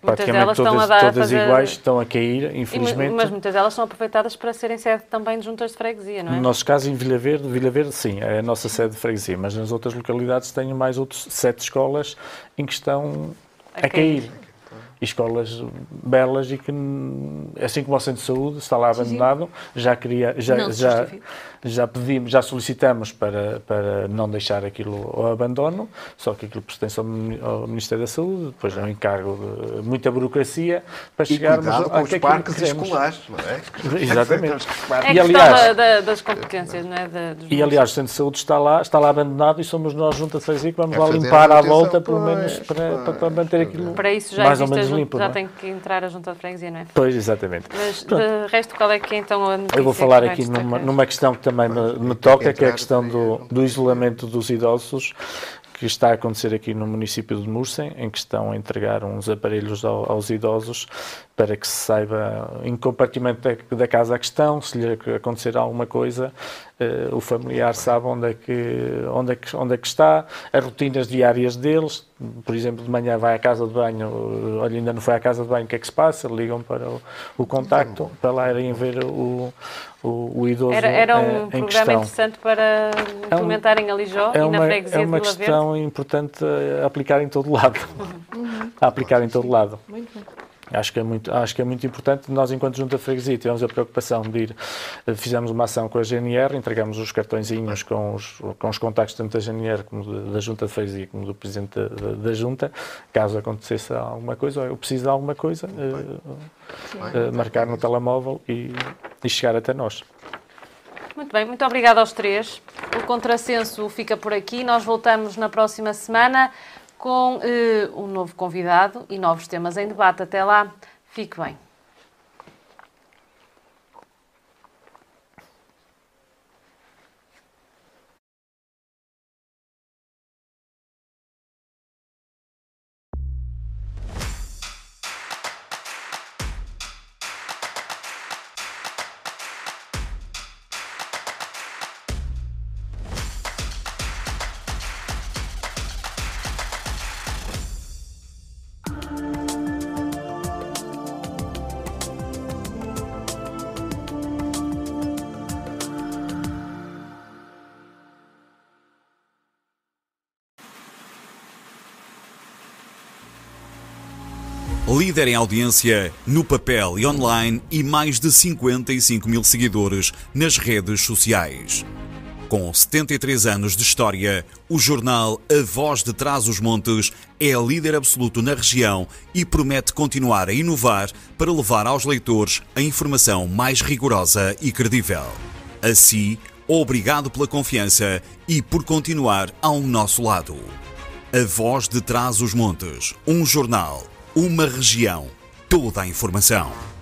praticamente delas estão todas, a dar- todas fazer- iguais, estão a cair, E infelizmente. mas muitas delas são aproveitadas para serem sede também de juntas de freguesia, não é? No nosso caso, em Vila Verde, Vila Verde, sim, é a nossa sede de freguesia, mas nas outras localidades tenho mais outros sete escolas em que estão A a, cair. E escolas belas e que, assim como o centro de saúde está lá abandonado, já queria, já, já. Já pedimos, já solicitamos para, para não deixar aquilo ao abandono, só que aquilo pertence ao, ao Ministério da Saúde, depois é um encargo de muita burocracia para E chegarmos cuidado com ao os que parques queremos. escolares, não é? <laughs> Exatamente. Os É a E, aliás- da- da- das competências, não é? Da- dos E aliás, o centro de saúde está lá, está lá abandonado e somos nós, junto de freguesia, que vamos É lá limpar a à volta, pelo pois, menos, para, pois, para, para manter aquilo Para isso já mais ou a menos junta, limpo. já é? tem que entrar a junta de freguesia, não é? Pois, exatamente. Mas Pronto. de resto, qual é que é então a notícia Eu vou falar que aqui numa, numa questão que também me, Pois, me tem toca, que é a questão do, que- do isolamento dos idosos, que está a acontecer aqui no município de Mursem, em que estão a entregar uns aparelhos ao- aos idosos para que se saiba em que compartimento da, da casa a questão, se lhe acontecer alguma coisa, eh, o familiar sabe onde é, que, onde, é que, onde é que está, as rotinas diárias deles, por exemplo, de manhã vai à casa de banho, eh, olha, ainda não foi à casa de banho, o que é que se passa? Ligam para o, o contacto, para lá irem ver o, o, o idoso Era, era eh, um em programa questão. interessante para um- implementar em Alijó É e na uma, freguesia é uma de Vila Verde. questão importante a aplicar em todo lado. <laughs> A aplicar em todo lado. Muito bem. Acho que, é muito, acho que é muito importante. Nós, enquanto Junta de Freguesia, tivemos a preocupação de ir, eh, fizemos uma ação com a GNR, entregamos os cartõezinhos com os, com os contactos tanto da GNR como da Junta de Freguesia como do Presidente da, da- Junta, caso acontecesse alguma coisa, ou eu preciso de alguma coisa, eh, eh, marcar no telemóvel e, e chegar até nós. Muito bem, muito obrigada aos três. O contrassenso fica por aqui. Nós voltamos na próxima semana com eh, um novo convidado e novos temas em debate. Até lá, fique bem. Líder em audiência no papel e online e mais de 55 mil seguidores nas redes sociais. Com 73 anos de história, o jornal A Voz de Trás os Montes é líder absoluto na região e promete continuar a inovar para levar aos leitores a informação mais rigorosa e credível. Assim, obrigado pela confiança e por continuar ao nosso lado. A Voz de Trás os Montes, um jornal, uma região, toda a informação.